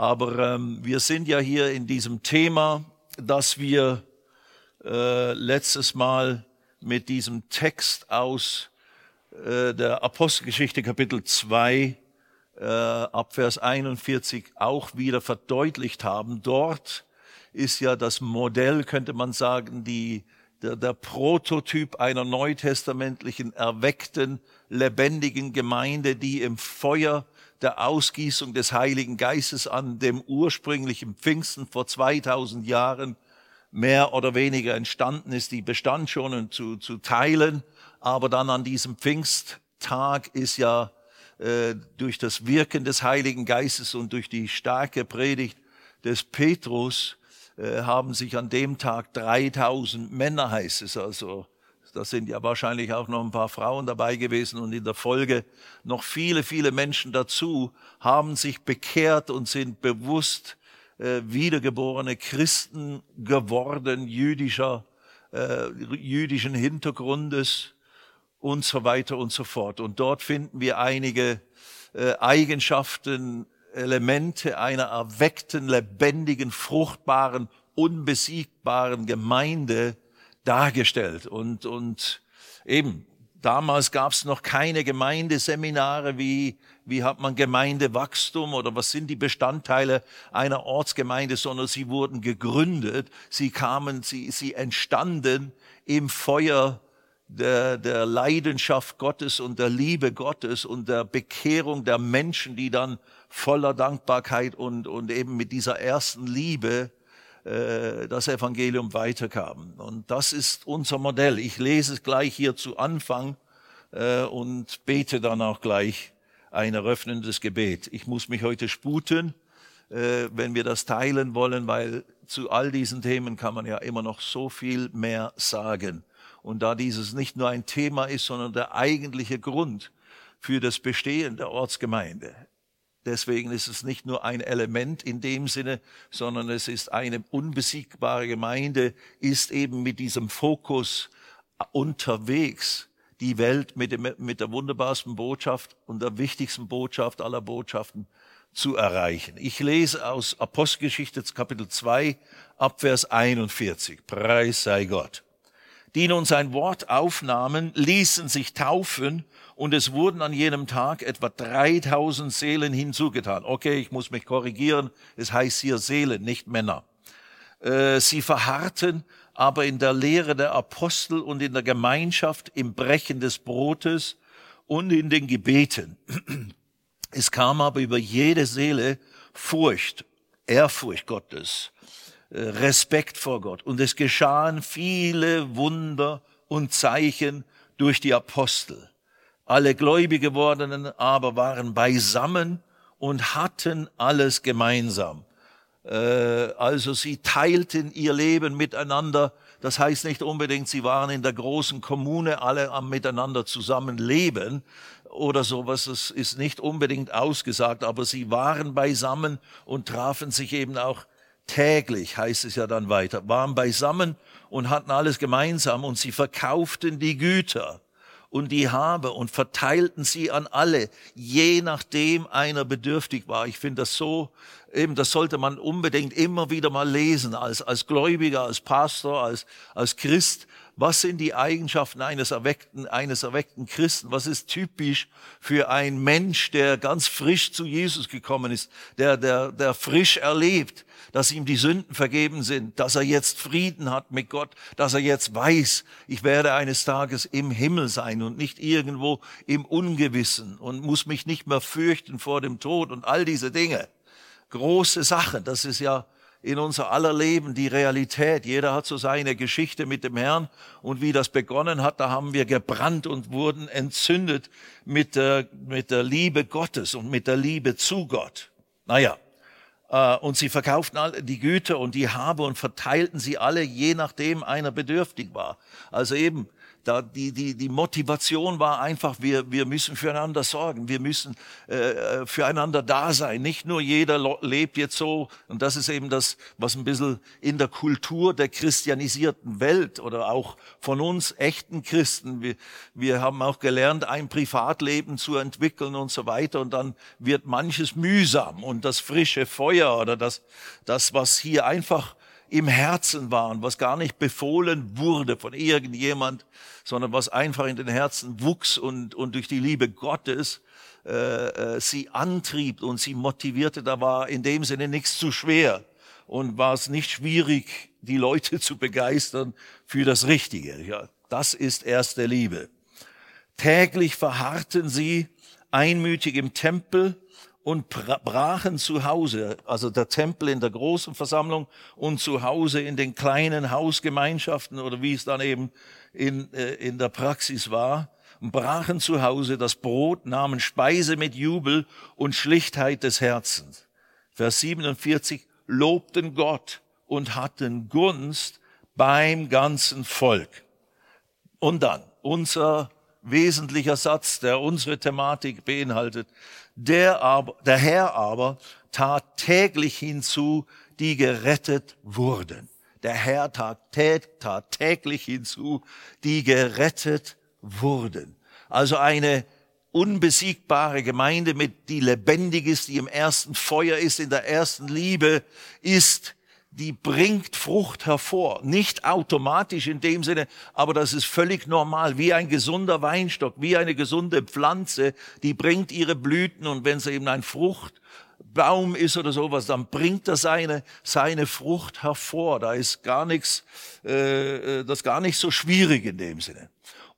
Aber ähm, wir sind ja hier in diesem Thema, dass wir äh, letztes Mal mit diesem Text aus äh, der Apostelgeschichte Kapitel 2 äh, ab Vers 41 auch wieder verdeutlicht haben. Dort ist ja das Modell, könnte man sagen, die, der, der Prototyp einer neutestamentlichen, erweckten, lebendigen Gemeinde, die im Feuer der Ausgießung des Heiligen Geistes an dem ursprünglichen Pfingsten vor 2000 Jahren mehr oder weniger entstanden ist. Die bestand schon zu, zu teilen, aber dann an diesem Pfingsttag ist ja äh, durch das Wirken des Heiligen Geistes und durch die starke Predigt des Petrus äh, haben sich an dem Tag 3000 Männer, heißt es also, da sind ja wahrscheinlich auch noch ein paar Frauen dabei gewesen und in der Folge noch viele, viele Menschen dazu, haben sich bekehrt und sind bewusst äh, wiedergeborene Christen geworden, jüdischer, äh, jüdischen Hintergrundes und so weiter und so fort. Und dort finden wir einige äh, Eigenschaften, Elemente einer erweckten, lebendigen, fruchtbaren, unbesiegbaren Gemeinde dargestellt. Und, und eben, damals gab es noch keine Gemeindeseminare, wie, wie hat man Gemeindewachstum oder was sind die Bestandteile einer Ortsgemeinde, sondern sie wurden gegründet, sie kamen, sie, sie entstanden im Feuer der, der Leidenschaft Gottes und der Liebe Gottes und der Bekehrung der Menschen, die dann voller Dankbarkeit und, und eben mit dieser ersten Liebe das Evangelium weiterkamen. Und das ist unser Modell. Ich lese es gleich hier zu Anfang äh, und bete dann auch gleich ein eröffnendes Gebet. Ich muss mich heute sputen, äh, wenn wir das teilen wollen, weil zu all diesen Themen kann man ja immer noch so viel mehr sagen. Und da dieses nicht nur ein Thema ist, sondern der eigentliche Grund für das Bestehen der Ortsgemeinde. Deswegen ist es nicht nur ein Element in dem Sinne, sondern es ist eine unbesiegbare Gemeinde, ist eben mit diesem Fokus unterwegs, die Welt mit, dem, mit der wunderbarsten Botschaft und der wichtigsten Botschaft aller Botschaften zu erreichen. Ich lese aus Apostelgeschichte Kapitel 2 Abvers 41. Preis sei Gott. Die nun sein Wort aufnahmen, ließen sich taufen und es wurden an jenem Tag etwa 3000 Seelen hinzugetan. Okay, ich muss mich korrigieren, es heißt hier Seelen, nicht Männer. Äh, sie verharrten aber in der Lehre der Apostel und in der Gemeinschaft, im Brechen des Brotes und in den Gebeten. Es kam aber über jede Seele Furcht, Ehrfurcht Gottes, äh, Respekt vor Gott. Und es geschahen viele Wunder und Zeichen durch die Apostel. Alle gläubig gewordenen aber waren beisammen und hatten alles gemeinsam. Äh, also sie teilten ihr Leben miteinander. Das heißt nicht unbedingt, sie waren in der großen Kommune alle am miteinander zusammenleben oder sowas. Das ist nicht unbedingt ausgesagt, aber sie waren beisammen und trafen sich eben auch täglich, heißt es ja dann weiter, waren beisammen und hatten alles gemeinsam und sie verkauften die Güter und die Habe und verteilten sie an alle, je nachdem einer bedürftig war. Ich finde das so, eben, das sollte man unbedingt immer wieder mal lesen, als, als Gläubiger, als Pastor, als, als Christ. Was sind die Eigenschaften eines erweckten, eines erweckten Christen? Was ist typisch für einen Mensch, der ganz frisch zu Jesus gekommen ist, der, der, der frisch erlebt, dass ihm die Sünden vergeben sind, dass er jetzt Frieden hat mit Gott, dass er jetzt weiß, ich werde eines Tages im Himmel sein und nicht irgendwo im Ungewissen und muss mich nicht mehr fürchten vor dem Tod und all diese Dinge. Große Sachen, das ist ja in unser aller Leben die Realität. Jeder hat so seine Geschichte mit dem Herrn und wie das begonnen hat, da haben wir gebrannt und wurden entzündet mit der, mit der Liebe Gottes und mit der Liebe zu Gott. Naja, äh, und sie verkauften alle die Güter und die Habe und verteilten sie alle, je nachdem einer bedürftig war. Also eben, da die, die, die Motivation war einfach, wir, wir müssen füreinander sorgen, wir müssen äh, äh füreinander da sein. Nicht nur jeder lebt jetzt so, und das ist eben das, was ein bisschen in der Kultur der christianisierten Welt oder auch von uns echten Christen, wir, wir haben auch gelernt, ein Privatleben zu entwickeln und so weiter, und dann wird manches mühsam. Und das frische Feuer oder das, das was hier einfach im Herzen waren, was gar nicht befohlen wurde von irgendjemand, sondern was einfach in den Herzen wuchs und, und durch die Liebe Gottes äh, äh, sie antrieb und sie motivierte. Da war in dem Sinne nichts zu schwer und war es nicht schwierig, die Leute zu begeistern für das Richtige. Ja, das ist erste Liebe. Täglich verharrten sie einmütig im Tempel und brachen zu Hause, also der Tempel in der großen Versammlung und zu Hause in den kleinen Hausgemeinschaften oder wie es dann eben in, äh, in der Praxis war, brachen zu Hause das Brot, nahmen Speise mit Jubel und Schlichtheit des Herzens. Vers 47, lobten Gott und hatten Gunst beim ganzen Volk. Und dann unser wesentlicher Satz, der unsere Thematik beinhaltet. Der, aber, der Herr aber tat täglich hinzu, die gerettet wurden. Der Herr tat, tat täglich hinzu, die gerettet wurden. Also eine unbesiegbare Gemeinde, mit, die lebendig ist, die im ersten Feuer ist, in der ersten Liebe ist, die bringt Frucht hervor. Nicht automatisch in dem Sinne, aber das ist völlig normal. Wie ein gesunder Weinstock, wie eine gesunde Pflanze, die bringt ihre Blüten und wenn sie eben ein Fruchtbaum ist oder sowas, dann bringt er seine, seine Frucht hervor. Da ist gar nichts, äh, äh das gar nicht so schwierig in dem Sinne.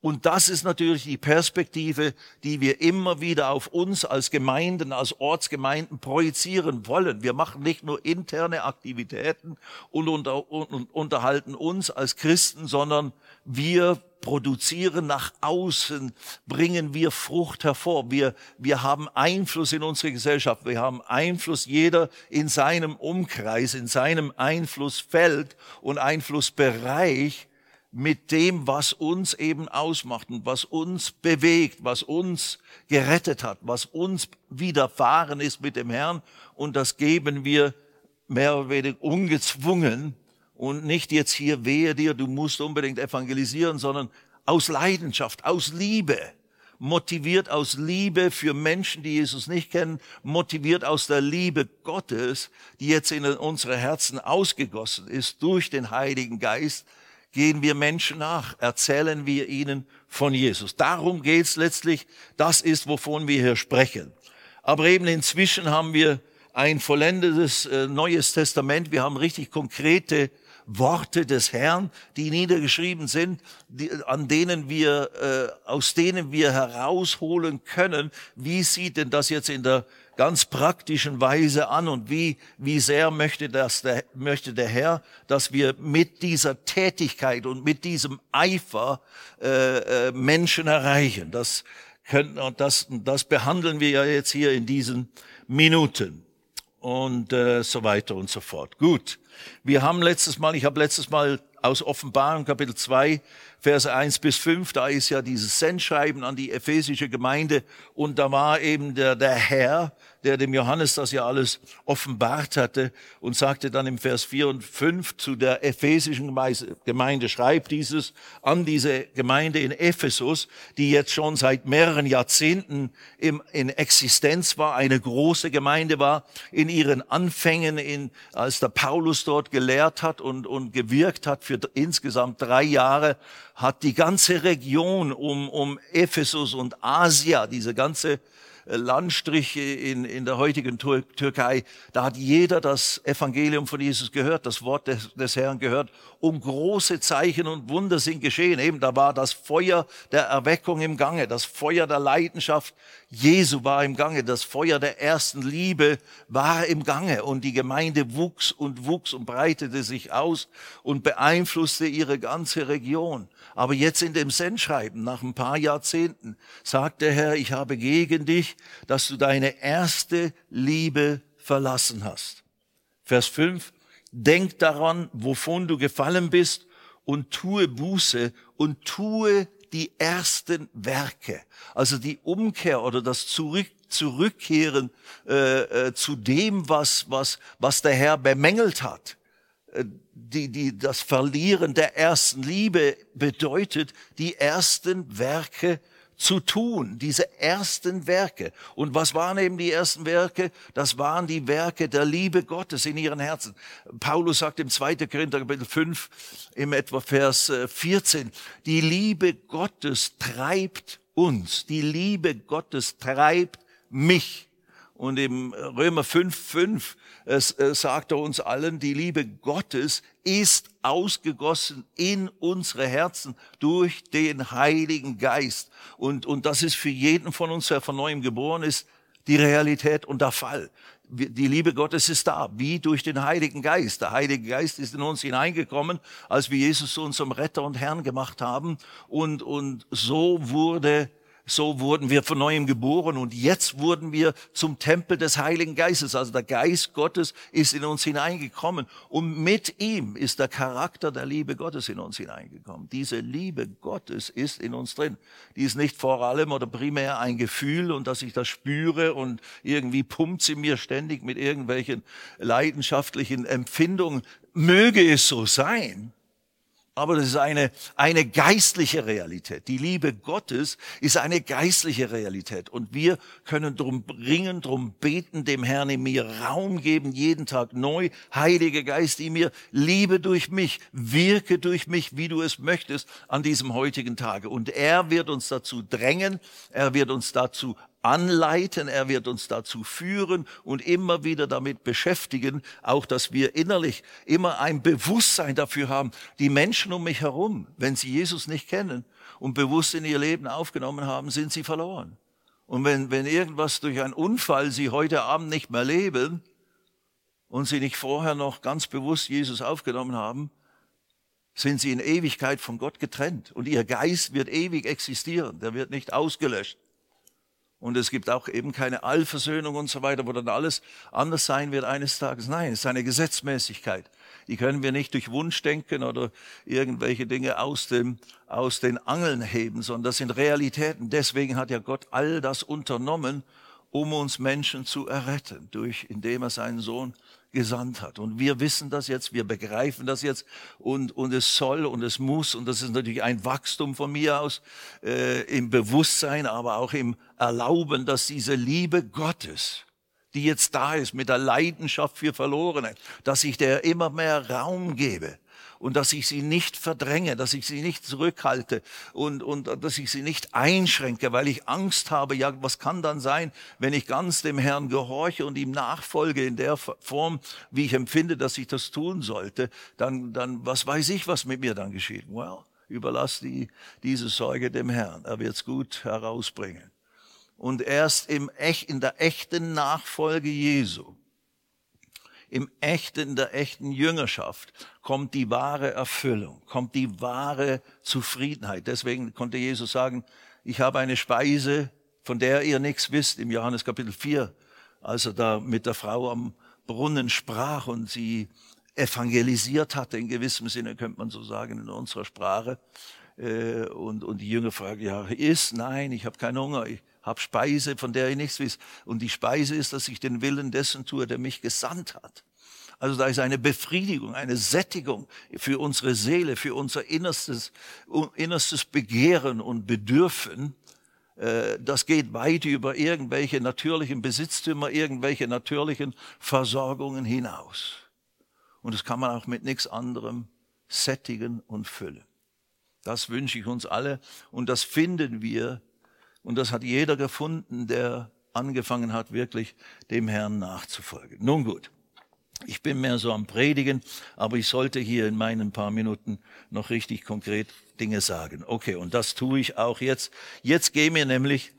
Und das ist natürlich die Perspektive, die wir immer wieder auf uns als Gemeinden, als Ortsgemeinden projizieren wollen. Wir machen nicht nur interne Aktivitäten und, unter, und unterhalten uns als Christen, sondern wir produzieren nach außen, bringen wir Frucht hervor. Wir, wir haben Einfluss in unsere Gesellschaft. Wir haben Einfluss jeder in seinem Umkreis, in seinem Einflussfeld und Einflussbereich mit dem, was uns eben ausmacht und was uns bewegt, was uns gerettet hat, was uns widerfahren ist mit dem Herrn. Und das geben wir mehr oder weniger ungezwungen. Und nicht jetzt hier wehe dir, du musst unbedingt evangelisieren, sondern aus Leidenschaft, aus Liebe, motiviert aus Liebe für Menschen, die Jesus nicht kennen, motiviert aus der Liebe Gottes, die jetzt in unsere Herzen ausgegossen ist durch den Heiligen Geist, gehen wir Menschen nach, erzählen wir ihnen von Jesus. Darum geht's letztlich. Das ist, wovon wir hier sprechen. Aber eben inzwischen haben wir ein vollendetes äh, Neues Testament. Wir haben richtig konkrete Worte des Herrn, die niedergeschrieben sind, die, an denen wir, äh, aus denen wir herausholen können, wie sieht denn das jetzt in der ganz praktischen Weise an und wie, wie sehr möchte, das der, möchte der Herr, dass wir mit dieser Tätigkeit und mit diesem Eifer äh, äh, Menschen erreichen. Das, können, und das, das behandeln wir ja jetzt hier in diesen Minuten und äh, so weiter und so fort. Gut, wir haben letztes Mal, ich habe letztes Mal aus Offenbarung Kapitel 2 Verse 1 bis 5, da ist ja dieses Sendschreiben an die ephesische Gemeinde und da war eben der, der Herr, der dem Johannes das ja alles offenbart hatte und sagte dann im Vers 4 und 5 zu der ephesischen Gemeinde, schreibt dieses an diese Gemeinde in Ephesus, die jetzt schon seit mehreren Jahrzehnten im, in Existenz war, eine große Gemeinde war, in ihren Anfängen, in, als der Paulus dort gelehrt hat und, und gewirkt hat für insgesamt drei Jahre, hat die ganze Region um, um Ephesus und Asia, diese ganze äh, Landstriche in, in der heutigen Türkei, da hat jeder das Evangelium von Jesus gehört, das Wort des, des Herrn gehört und große Zeichen und Wunder sind geschehen. Eben da war das Feuer der Erweckung im Gange, das Feuer der Leidenschaft Jesu war im Gange, das Feuer der ersten Liebe war im Gange und die Gemeinde wuchs und wuchs und breitete sich aus und beeinflusste ihre ganze Region. Aber jetzt in dem Sendschreiben, nach ein paar Jahrzehnten, sagt der Herr, ich habe gegen dich, dass du deine erste Liebe verlassen hast. Vers 5, denk daran, wovon du gefallen bist und tue Buße und tue die ersten Werke. Also die Umkehr oder das Zurück, Zurückkehren äh, äh, zu dem, was, was, was der Herr bemängelt hat. Äh, die, die, das Verlieren der ersten Liebe bedeutet, die ersten Werke zu tun, diese ersten Werke. Und was waren eben die ersten Werke? Das waren die Werke der Liebe Gottes in ihren Herzen. Paulus sagt im 2. Korinther Kapitel 5, im etwa Vers 14, äh, die Liebe Gottes treibt uns, die Liebe Gottes treibt mich. Und im Römer 5, 5 es, äh, sagt er uns allen, die Liebe Gottes ist ausgegossen in unsere Herzen durch den Heiligen Geist. Und, und das ist für jeden von uns, der von neuem geboren ist, die Realität und der Fall. Die Liebe Gottes ist da, wie durch den Heiligen Geist. Der Heilige Geist ist in uns hineingekommen, als wir Jesus zu unserem Retter und Herrn gemacht haben. Und, und so wurde so wurden wir von neuem geboren und jetzt wurden wir zum Tempel des Heiligen Geistes. Also der Geist Gottes ist in uns hineingekommen und mit ihm ist der Charakter der Liebe Gottes in uns hineingekommen. Diese Liebe Gottes ist in uns drin. Die ist nicht vor allem oder primär ein Gefühl und dass ich das spüre und irgendwie pumpt sie mir ständig mit irgendwelchen leidenschaftlichen Empfindungen. Möge es so sein. Aber das ist eine, eine geistliche Realität. Die Liebe Gottes ist eine geistliche Realität. Und wir können drum bringen, drum beten, dem Herrn in mir Raum geben, jeden Tag neu. Heilige Geist in mir, liebe durch mich, wirke durch mich, wie du es möchtest, an diesem heutigen Tage. Und er wird uns dazu drängen, er wird uns dazu anleiten, er wird uns dazu führen und immer wieder damit beschäftigen, auch dass wir innerlich immer ein Bewusstsein dafür haben, die Menschen um mich herum, wenn sie Jesus nicht kennen und bewusst in ihr Leben aufgenommen haben, sind sie verloren. Und wenn, wenn irgendwas durch einen Unfall sie heute Abend nicht mehr leben und sie nicht vorher noch ganz bewusst Jesus aufgenommen haben, sind sie in Ewigkeit von Gott getrennt. Und ihr Geist wird ewig existieren, der wird nicht ausgelöscht. Und es gibt auch eben keine Allversöhnung und so weiter, wo dann alles anders sein wird eines Tages. Nein, es ist eine Gesetzmäßigkeit. Die können wir nicht durch Wunschdenken oder irgendwelche Dinge aus, dem, aus den Angeln heben, sondern das sind Realitäten. Deswegen hat ja Gott all das unternommen, um uns Menschen zu erretten, durch, indem er seinen Sohn gesandt hat. Und wir wissen das jetzt, wir begreifen das jetzt und, und es soll und es muss, und das ist natürlich ein Wachstum von mir aus, äh, im Bewusstsein, aber auch im Erlauben, dass diese Liebe Gottes, die jetzt da ist mit der Leidenschaft für Verlorene, dass ich der immer mehr Raum gebe und dass ich sie nicht verdränge, dass ich sie nicht zurückhalte und, und dass ich sie nicht einschränke, weil ich Angst habe, ja, was kann dann sein, wenn ich ganz dem Herrn gehorche und ihm nachfolge in der Form, wie ich empfinde, dass ich das tun sollte, dann, dann was weiß ich, was mit mir dann geschieht. Well, überlass die, diese Sorge dem Herrn. Er wird's gut herausbringen. Und erst im, in der echten Nachfolge Jesu, im echten, in der echten Jüngerschaft kommt die wahre Erfüllung, kommt die wahre Zufriedenheit. Deswegen konnte Jesus sagen, ich habe eine Speise, von der ihr nichts wisst, im Johannes Kapitel 4, als er da mit der Frau am Brunnen sprach und sie evangelisiert hatte, in gewissem Sinne könnte man so sagen, in unserer Sprache. Äh, und, und die Jünger fragen, ja, ist? Nein, ich habe keinen Hunger. Ich, hab Speise, von der ich nichts weiß. Und die Speise ist, dass ich den Willen dessen tue, der mich gesandt hat. Also da ist eine Befriedigung, eine Sättigung für unsere Seele, für unser innerstes, innerstes Begehren und Bedürfen. Äh, das geht weit über irgendwelche natürlichen Besitztümer, irgendwelche natürlichen Versorgungen hinaus. Und das kann man auch mit nichts anderem sättigen und füllen. Das wünsche ich uns alle und das finden wir und das hat jeder gefunden, der angefangen hat, wirklich dem Herrn nachzufolgen. Nun gut, ich bin mehr so am Predigen, aber ich sollte hier in meinen paar Minuten noch richtig konkret Dinge sagen. Okay, und das tue ich auch jetzt. Jetzt gehen wir nämlich,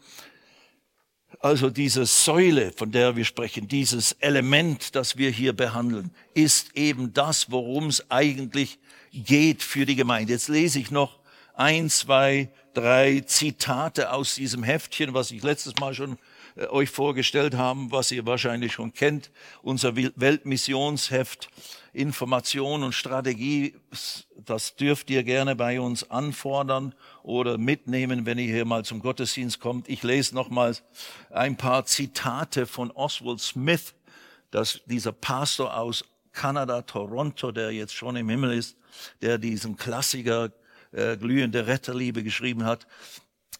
also diese Säule, von der wir sprechen, dieses Element, das wir hier behandeln, ist eben das, worum es eigentlich geht für die Gemeinde. Jetzt lese ich noch ein, zwei, drei Zitate aus diesem Heftchen, was ich letztes Mal schon äh, euch vorgestellt haben, was ihr wahrscheinlich schon kennt. Unser Weltmissionsheft Information und Strategie, das dürft ihr gerne bei uns anfordern oder mitnehmen, wenn ihr hier mal zum Gottesdienst kommt. Ich lese nochmals ein paar Zitate von Oswald Smith, das, dieser Pastor aus Kanada, Toronto, der jetzt schon im Himmel ist, der diesen Klassiker äh, glühende Retterliebe geschrieben hat.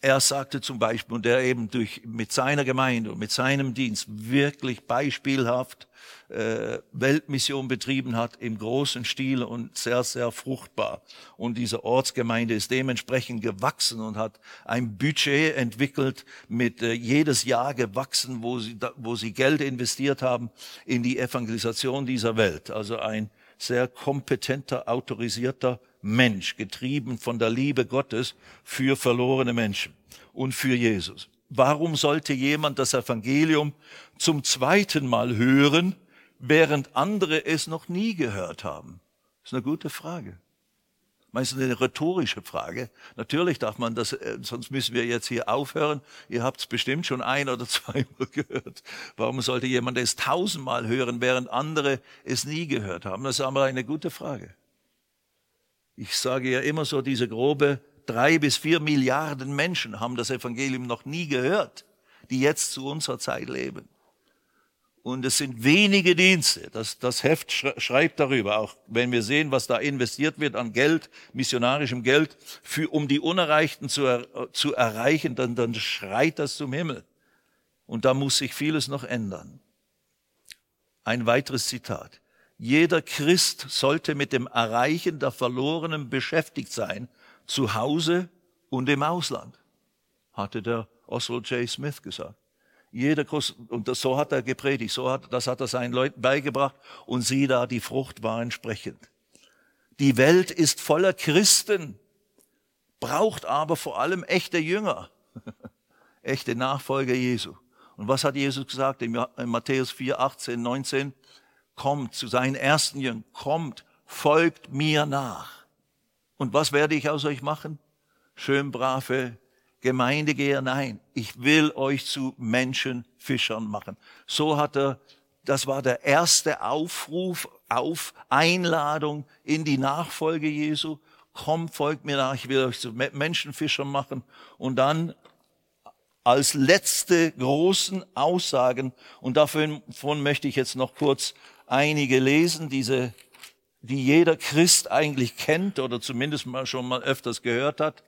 Er sagte zum Beispiel, und der eben durch, mit seiner Gemeinde und mit seinem Dienst wirklich beispielhaft äh, Weltmission betrieben hat im großen Stil und sehr, sehr fruchtbar. Und diese Ortsgemeinde ist dementsprechend gewachsen und hat ein Budget entwickelt, mit äh, jedes Jahr gewachsen, wo sie, wo sie Geld investiert haben in die Evangelisation dieser Welt. Also ein sehr kompetenter, autorisierter Mensch, getrieben von der Liebe Gottes für verlorene Menschen und für Jesus. Warum sollte jemand das Evangelium zum zweiten Mal hören, während andere es noch nie gehört haben? Das ist eine gute Frage. Meistens eine rhetorische Frage. Natürlich darf man das, äh, sonst müssen wir jetzt hier aufhören. Ihr habt es bestimmt schon ein oder zweimal gehört. Warum sollte jemand es tausendmal hören, während andere es nie gehört haben? Das ist aber eine gute Frage. Ich sage ja immer so, diese grobe drei bis vier Milliarden Menschen haben das Evangelium noch nie gehört, die jetzt zu unserer Zeit leben. Und es sind wenige Dienste. Das, das Heft schreibt darüber, auch wenn wir sehen, was da investiert wird an Geld, missionarischem Geld, für, um die Unerreichten zu, er, zu erreichen, dann, dann schreit das zum Himmel. Und da muss sich vieles noch ändern. Ein weiteres Zitat. Jeder Christ sollte mit dem Erreichen der Verlorenen beschäftigt sein, zu Hause und im Ausland, hatte der Oswald J. Smith gesagt. Jeder Kurs, und das, so hat er gepredigt, so hat, das hat er seinen Leuten beigebracht und sieh da, die Frucht war entsprechend. Die Welt ist voller Christen, braucht aber vor allem echte Jünger, echte Nachfolger Jesu. Und was hat Jesus gesagt in Matthäus 4, 18, 19? Kommt zu seinen ersten Jüngern, kommt, folgt mir nach. Und was werde ich aus euch machen? Schön brave Gemeindegeher, nein, ich will euch zu Menschenfischern machen. So hat er, das war der erste Aufruf auf Einladung in die Nachfolge Jesu. Kommt, folgt mir nach, ich will euch zu Menschenfischern machen. Und dann als letzte großen Aussagen, und davon möchte ich jetzt noch kurz einige lesen, diese, die jeder Christ eigentlich kennt oder zumindest mal schon mal öfters gehört hat.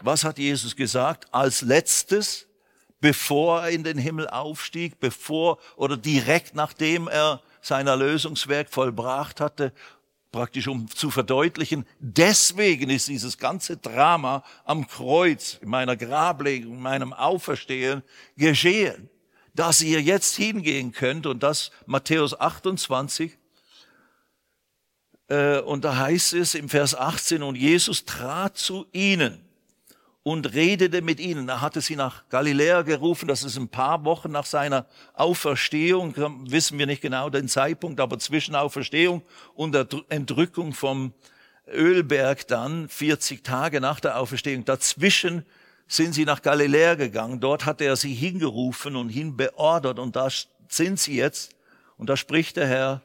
Was hat Jesus gesagt als letztes, bevor er in den Himmel aufstieg, bevor oder direkt nachdem er sein Erlösungswerk vollbracht hatte, praktisch um zu verdeutlichen, deswegen ist dieses ganze Drama am Kreuz, in meiner Grablegung, in meinem Auferstehen geschehen, dass ihr jetzt hingehen könnt und das Matthäus 28, äh, und da heißt es im Vers 18, und Jesus trat zu ihnen und redete mit ihnen. Er hatte sie nach Galiläa gerufen, das ist ein paar Wochen nach seiner Auferstehung, wissen wir nicht genau den Zeitpunkt, aber zwischen Auferstehung und der Entrückung vom Ölberg dann, 40 Tage nach der Auferstehung, dazwischen sind sie nach Galiläa gegangen. Dort hat er sie hingerufen und hinbeordert und da sind sie jetzt. Und da spricht der Herr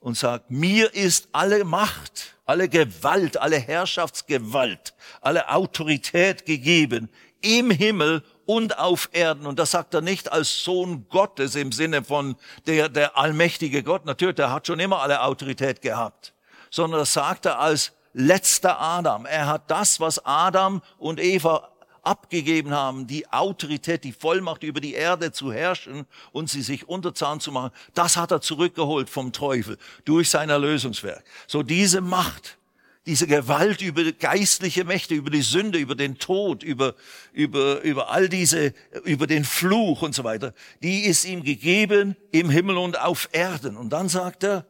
und sagt, mir ist alle Macht alle Gewalt, alle Herrschaftsgewalt, alle Autorität gegeben im Himmel und auf Erden. Und das sagt er nicht als Sohn Gottes im Sinne von der, der allmächtige Gott. Natürlich, der hat schon immer alle Autorität gehabt. Sondern das sagt er als letzter Adam. Er hat das, was Adam und Eva abgegeben haben, die Autorität, die Vollmacht über die Erde zu herrschen und sie sich unterzahn zu machen, das hat er zurückgeholt vom Teufel durch sein Erlösungswerk. So diese Macht, diese Gewalt über geistliche Mächte, über die Sünde, über den Tod, über, über, über all diese, über den Fluch und so weiter, die ist ihm gegeben im Himmel und auf Erden. Und dann sagt er,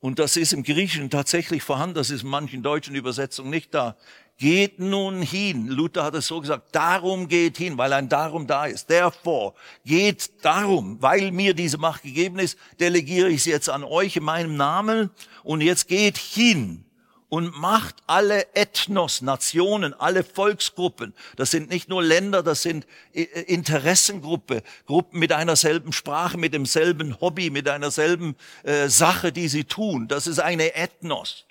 und das ist im Griechischen tatsächlich vorhanden, das ist in manchen deutschen Übersetzungen nicht da, Geht nun hin. Luther hat es so gesagt, darum geht hin, weil ein darum da ist. Therefore, geht darum, weil mir diese Macht gegeben ist, delegiere ich sie jetzt an euch in meinem Namen und jetzt geht hin und macht alle Ethnos, Nationen, alle Volksgruppen, das sind nicht nur Länder, das sind äh, Interessengruppe, Gruppen mit einer selben Sprache, mit demselben Hobby, mit einer selben äh, Sache, die sie tun. Das ist eine Ethnos.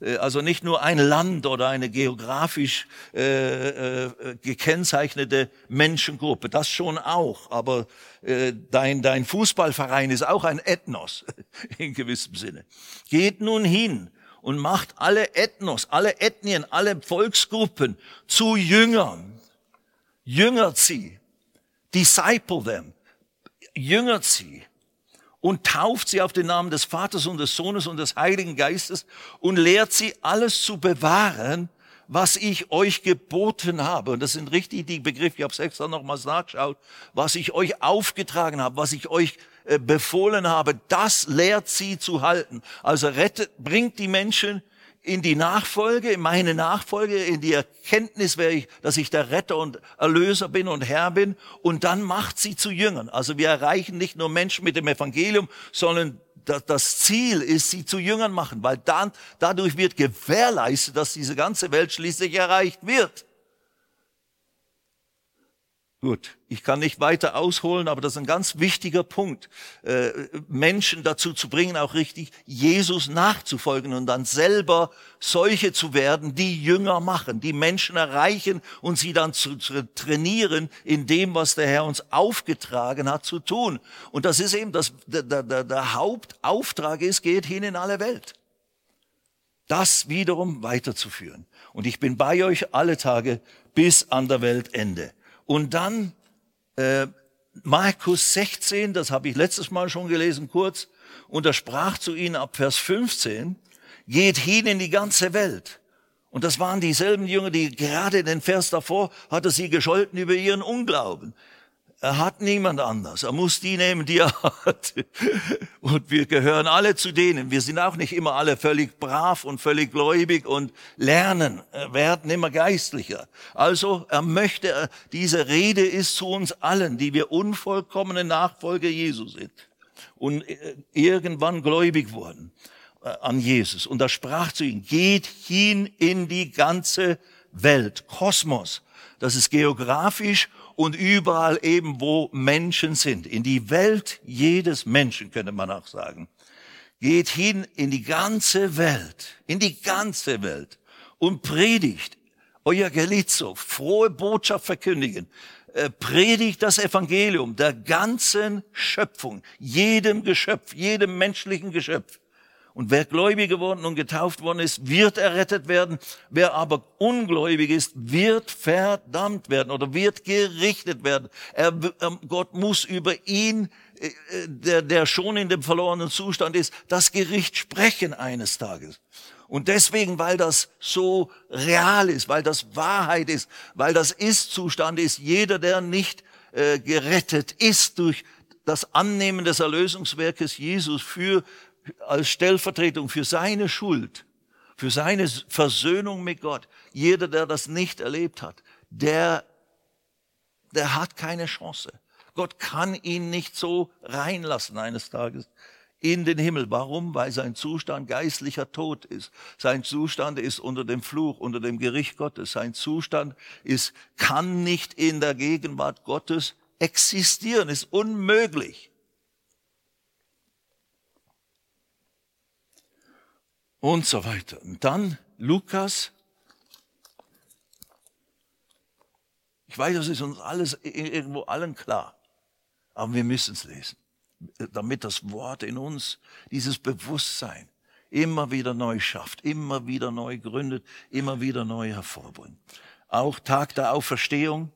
Äh, also nicht nur ein Land oder eine geografisch äh, äh, gekennzeichnete Menschengruppe, das schon auch, aber äh, dein, dein Fußballverein ist auch ein Ethnos in gewissem Sinne. Geht nun hin und macht alle Ethnos, alle Ethnien, alle Volksgruppen zu Jüngern. Jüngert sie. Disciple them. Jüngert sie. Und tauft sie auf den Namen des Vaters und des Sohnes und des Heiligen Geistes und lehrt sie alles zu bewahren, was ich euch geboten habe. Und das sind richtig die Begriffe, ich habe es extra nochmals nachgeschaut, was ich euch aufgetragen habe, was ich euch äh, befohlen habe, das lehrt sie zu halten. Also rettet, bringt die Menschen in die Nachfolge, in meine Nachfolge, in die Erkenntnis, dass ich der Retter und Erlöser bin und Herr bin. Und dann macht sie zu Jüngern. Also wir erreichen nicht nur Menschen mit dem Evangelium, sondern das Ziel ist, sie zu Jüngern machen, weil dann, dadurch wird gewährleistet, dass diese ganze Welt schließlich erreicht wird. Gut, ich kann nicht weiter ausholen, aber das ist ein ganz wichtiger Punkt, äh, Menschen dazu zu bringen, auch richtig Jesus nachzufolgen und dann selber solche zu werden, die Jünger machen, die Menschen erreichen und sie dann zu, zu trainieren in dem, was der Herr uns aufgetragen hat zu tun. Und das ist eben das, der, der, der Hauptauftrag ist, geht hin in alle Welt. Das wiederum weiterzuführen. Und ich bin bei euch alle Tage bis an der Weltende. Und dann äh, Markus 16, das habe ich letztes Mal schon gelesen, kurz, und er sprach zu ihnen ab Vers 15, geht hin in die ganze Welt. Und das waren dieselben Jünger, die gerade in den Vers davor hatte sie gescholten über ihren Unglauben. Er hat niemand anders. Er muss die nehmen, die er hat. Und wir gehören alle zu denen. Wir sind auch nicht immer alle völlig brav und völlig gläubig und lernen, werden immer geistlicher. Also er möchte, diese Rede ist zu uns allen, die wir unvollkommene Nachfolger Jesu sind und äh, irgendwann gläubig wurden äh, an Jesus. Und er sprach zu ihnen, geht hin in die ganze Welt, Kosmos. Das ist geografisch und überall eben, wo Menschen sind. In die Welt jedes Menschen, könnte man auch sagen. Geht hin in die ganze Welt, in die ganze Welt und predigt euer Gelizo, frohe Botschaft verkündigen. Äh, predigt das Evangelium der ganzen Schöpfung, jedem Geschöpf, jedem menschlichen Geschöpf. Und wer gläubig geworden und getauft worden ist, wird errettet werden. Wer aber ungläubig ist, wird verdammt werden oder wird gerichtet werden. Er, ähm, Gott muss über ihn, äh, der, der schon in dem verlorenen Zustand ist, das Gericht sprechen eines Tages. Und deswegen, weil das so real ist, weil das Wahrheit ist, weil das Ist-Zustand ist, jeder, der nicht äh, gerettet ist durch das Annehmen des Erlösungswerkes Jesus für als Stellvertretung für seine Schuld, für seine Versöhnung mit Gott. Jeder, der das nicht erlebt hat, der, der hat keine Chance. Gott kann ihn nicht so reinlassen eines Tages in den Himmel. Warum? Weil sein Zustand geistlicher Tod ist. Sein Zustand ist unter dem Fluch, unter dem Gericht Gottes. Sein Zustand ist, kann nicht in der Gegenwart Gottes existieren, ist unmöglich. Und so weiter. Und dann Lukas. Ich weiß, das ist uns alles irgendwo allen klar, aber wir müssen es lesen, damit das Wort in uns dieses Bewusstsein immer wieder neu schafft, immer wieder neu gründet, immer wieder neu hervorbringt. Auch Tag der Auferstehung,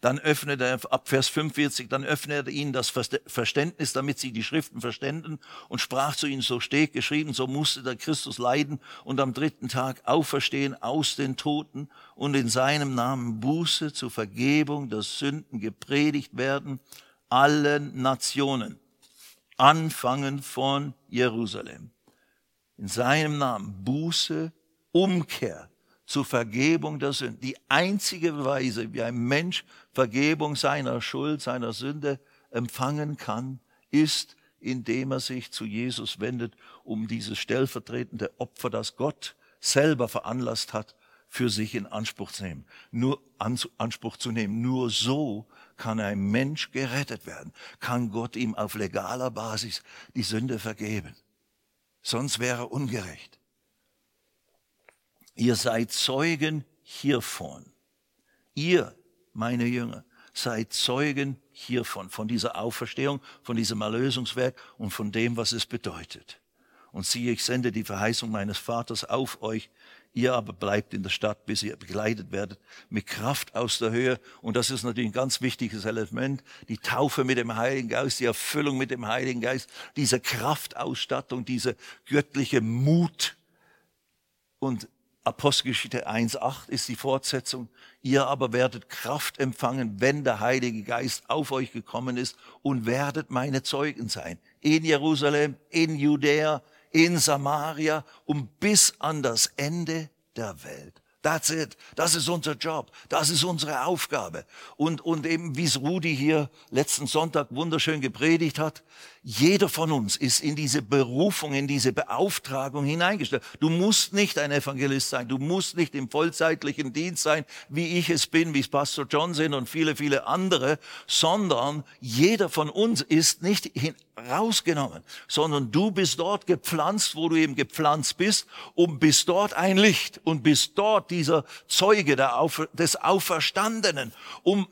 dann öffnet er ab Vers 45, dann öffnet er ihnen das Verständnis, damit sie die Schriften verständen und sprach zu ihnen, so steht geschrieben, so musste der Christus leiden und am dritten Tag auferstehen aus den Toten und in seinem Namen Buße zur Vergebung der Sünden gepredigt werden, allen Nationen, anfangen von Jerusalem. In seinem Namen Buße, Umkehr zur Vergebung der Sünden. Die einzige Weise, wie ein Mensch Vergebung seiner Schuld, seiner Sünde empfangen kann, ist, indem er sich zu Jesus wendet, um dieses stellvertretende Opfer, das Gott selber veranlasst hat, für sich in Anspruch zu nehmen. Nur Anspruch zu nehmen. Nur so kann ein Mensch gerettet werden. Kann Gott ihm auf legaler Basis die Sünde vergeben. Sonst wäre er ungerecht. Ihr seid Zeugen hiervon. Ihr, meine Jünger, seid Zeugen hiervon, von dieser Auferstehung, von diesem Erlösungswerk und von dem, was es bedeutet. Und siehe, ich sende die Verheißung meines Vaters auf euch, Ihr aber bleibt in der Stadt, bis ihr begleitet werdet mit Kraft aus der Höhe. Und das ist natürlich ein ganz wichtiges Element. Die Taufe mit dem Heiligen Geist, die Erfüllung mit dem Heiligen Geist, diese Kraftausstattung, diese göttliche Mut. Und Apostelgeschichte 1.8 ist die Fortsetzung. Ihr aber werdet Kraft empfangen, wenn der Heilige Geist auf euch gekommen ist und werdet meine Zeugen sein. In Jerusalem, in Judäa, in Samaria und bis an das Ende der Welt. That's it. Das ist unser Job. Das ist unsere Aufgabe. Und, und eben, wie es Rudi hier letzten Sonntag wunderschön gepredigt hat, jeder von uns ist in diese Berufung, in diese Beauftragung hineingestellt. Du musst nicht ein Evangelist sein. Du musst nicht im vollzeitlichen Dienst sein, wie ich es bin, wie es Pastor Johnson und viele, viele andere, sondern jeder von uns ist nicht rausgenommen, sondern du bist dort gepflanzt, wo du eben gepflanzt bist und bist dort ein Licht und bist dort dieser Zeuge des Auferstandenen, um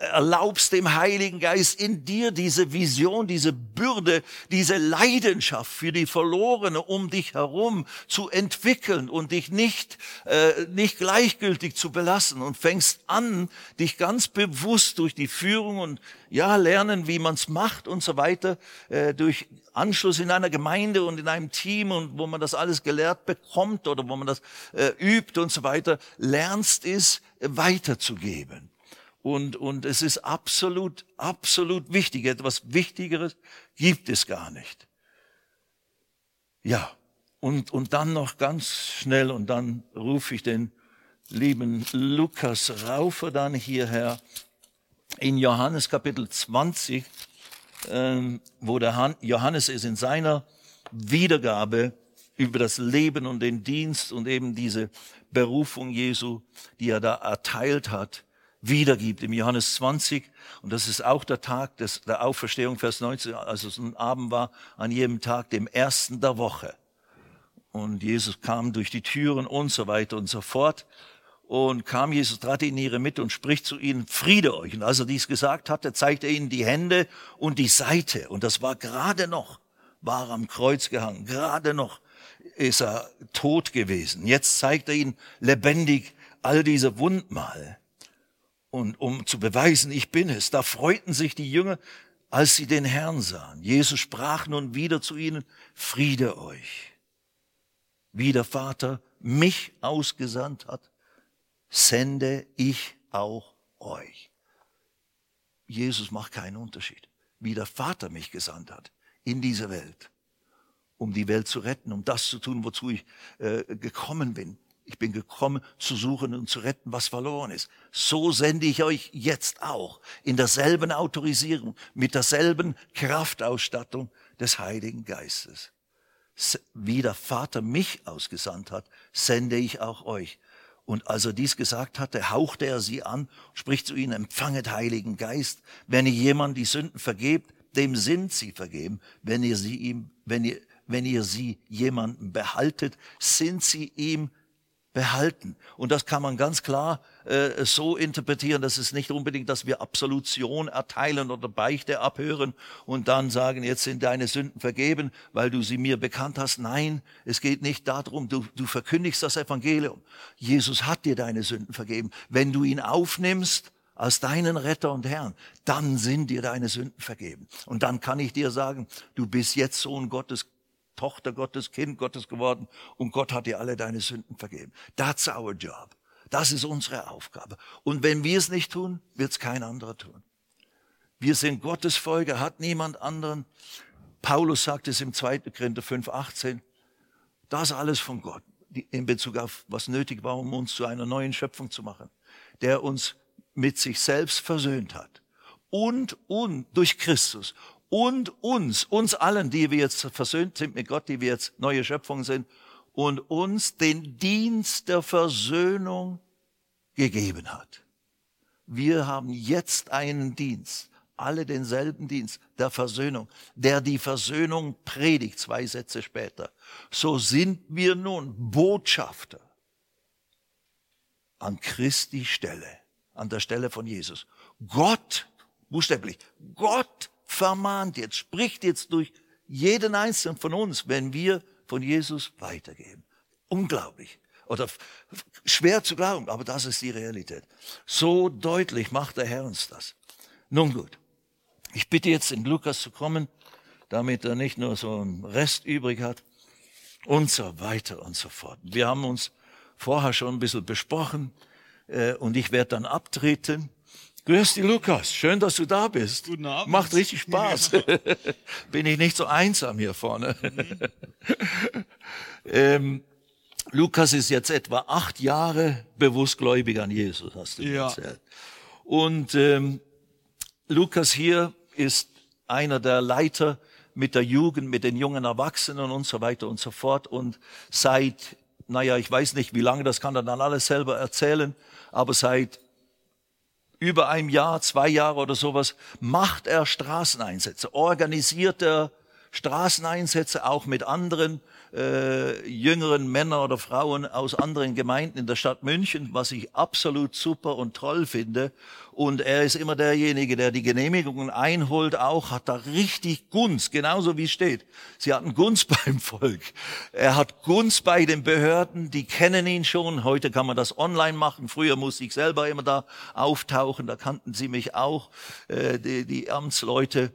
erlaubst dem Heiligen Geist in dir diese Vision, diese Bürde, diese Leidenschaft für die Verlorene um dich herum zu entwickeln und dich nicht, äh, nicht gleichgültig zu belassen und fängst an, dich ganz bewusst durch die Führung und ja, lernen, wie man es macht und so weiter, äh, durch Anschluss in einer Gemeinde und in einem Team und wo man das alles gelehrt bekommt oder wo man das äh, übt und so weiter, lernst es weiterzugeben. Und, und es ist absolut, absolut wichtig. Etwas Wichtigeres gibt es gar nicht. Ja, und, und dann noch ganz schnell, und dann rufe ich den lieben Lukas Raufer dann hierher in Johannes Kapitel 20, ähm, wo der Johannes ist in seiner Wiedergabe über das Leben und den Dienst und eben diese Berufung Jesu, die er da erteilt hat, wiedergibt im Johannes 20. Und das ist auch der Tag des, der Auferstehung, Vers 19, also es ein Abend war, an jedem Tag, dem ersten der Woche. Und Jesus kam durch die Türen und so weiter und so fort. Und kam Jesus, trat in ihre Mitte und spricht zu ihnen, Friede euch. Und als er dies gesagt hatte, zeigte er ihnen die Hände und die Seite. Und das war gerade noch, war am Kreuz gehangen. Gerade noch ist er tot gewesen. Jetzt zeigt er ihnen lebendig all diese Wundmale und um zu beweisen, ich bin es. Da freuten sich die Jünger, als sie den Herrn sahen. Jesus sprach nun wieder zu ihnen, Friede euch. Wie der Vater mich ausgesandt hat, sende ich auch euch. Jesus macht keinen Unterschied. Wie der Vater mich gesandt hat in diese Welt, um die Welt zu retten, um das zu tun, wozu ich äh, gekommen bin, ich bin gekommen, zu suchen und zu retten, was verloren ist. So sende ich euch jetzt auch in derselben Autorisierung, mit derselben Kraftausstattung des Heiligen Geistes. Wie der Vater mich ausgesandt hat, sende ich auch euch. Und als er dies gesagt hatte, hauchte er sie an, spricht zu ihnen, empfanget Heiligen Geist. Wenn ihr jemand die Sünden vergebt, dem sind sie vergeben. Wenn ihr sie ihm, wenn ihr, wenn ihr sie jemanden behaltet, sind sie ihm behalten. Und das kann man ganz klar äh, so interpretieren, dass es nicht unbedingt, dass wir Absolution erteilen oder Beichte abhören und dann sagen, jetzt sind deine Sünden vergeben, weil du sie mir bekannt hast. Nein, es geht nicht darum, du, du verkündigst das Evangelium. Jesus hat dir deine Sünden vergeben. Wenn du ihn aufnimmst, als deinen Retter und Herrn, dann sind dir deine Sünden vergeben. Und dann kann ich dir sagen, du bist jetzt Sohn Gottes Tochter Gottes, Kind Gottes geworden und Gott hat dir alle deine Sünden vergeben. That's our job. Das ist unsere Aufgabe. Und wenn wir es nicht tun, wird es kein anderer tun. Wir sind Gottes Folge, hat niemand anderen. Paulus sagt es im 2. Korinther 5, 18. Das alles von Gott in Bezug auf, was nötig war, um uns zu einer neuen Schöpfung zu machen, der uns mit sich selbst versöhnt hat und, und durch Christus und uns, uns allen, die wir jetzt versöhnt sind mit Gott, die wir jetzt neue Schöpfung sind, und uns den Dienst der Versöhnung gegeben hat. Wir haben jetzt einen Dienst, alle denselben Dienst der Versöhnung, der die Versöhnung predigt, zwei Sätze später. So sind wir nun Botschafter an Christi Stelle, an der Stelle von Jesus. Gott, buchstäblich, Gott vermahnt jetzt, spricht jetzt durch jeden einzelnen von uns, wenn wir von Jesus weitergeben. Unglaublich. Oder schwer zu glauben, aber das ist die Realität. So deutlich macht der Herr uns das. Nun gut. Ich bitte jetzt den Lukas zu kommen, damit er nicht nur so einen Rest übrig hat und so weiter und so fort. Wir haben uns vorher schon ein bisschen besprochen äh, und ich werde dann abtreten. Grüß dich, Lukas. Schön, dass du da bist. Guten Abend. Macht richtig Spaß. Bin ich nicht so einsam hier vorne. Mhm. ähm, Lukas ist jetzt etwa acht Jahre bewusstgläubig an Jesus, hast du ja. erzählt. Und ähm, Lukas hier ist einer der Leiter mit der Jugend, mit den jungen Erwachsenen und so weiter und so fort. Und seit, naja, ich weiß nicht, wie lange, das kann er dann alles selber erzählen, aber seit über einem Jahr, zwei Jahre oder sowas, macht er Straßeneinsätze, organisiert er Straßeneinsätze auch mit anderen äh, jüngeren Männer oder Frauen aus anderen Gemeinden in der Stadt München, was ich absolut super und toll finde. Und er ist immer derjenige, der die Genehmigungen einholt, auch hat da richtig Gunst, genauso wie es steht. Sie hatten Gunst beim Volk. Er hat Gunst bei den Behörden, die kennen ihn schon. Heute kann man das online machen. Früher musste ich selber immer da auftauchen, da kannten sie mich auch, äh, die, die Amtsleute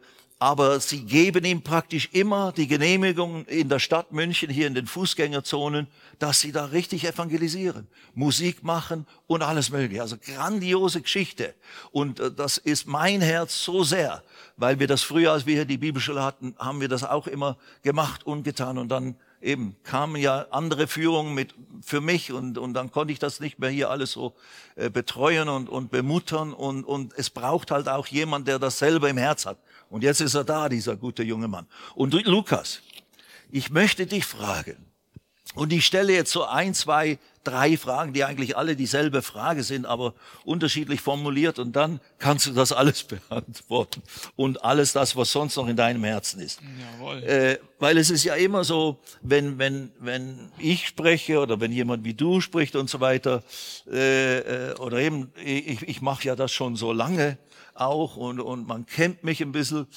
aber sie geben ihm praktisch immer die Genehmigung in der Stadt München, hier in den Fußgängerzonen, dass sie da richtig evangelisieren, Musik machen und alles Mögliche. Also grandiose Geschichte. Und äh, das ist mein Herz so sehr, weil wir das früher, als wir hier die Bibelschule hatten, haben wir das auch immer gemacht und getan. Und dann eben kamen ja andere Führungen mit für mich und, und dann konnte ich das nicht mehr hier alles so äh, betreuen und, und bemuttern. Und, und es braucht halt auch jemand, der das selber im Herz hat. Und jetzt ist er da, dieser gute junge Mann. Und Lukas, ich möchte dich fragen, und ich stelle jetzt so ein, zwei, drei Fragen, die eigentlich alle dieselbe Frage sind, aber unterschiedlich formuliert. Und dann kannst du das alles beantworten. Und alles das, was sonst noch in deinem Herzen ist. Jawohl. Äh, weil es ist ja immer so, wenn, wenn, wenn ich spreche oder wenn jemand wie du spricht und so weiter, äh, äh oder eben, ich, ich mache ja das schon so lange, auch und, und man kennt mich ein bisschen,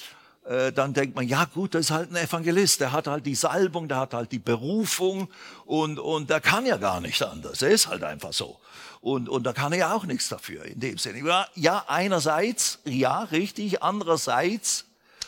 äh, dann denkt man, ja gut, das ist halt ein Evangelist, der hat halt die Salbung, der hat halt die Berufung und, und der kann ja gar nicht anders, er ist halt einfach so. Und, und da kann er ja auch nichts dafür in dem Sinne. Ja, ja einerseits, ja, richtig, andererseits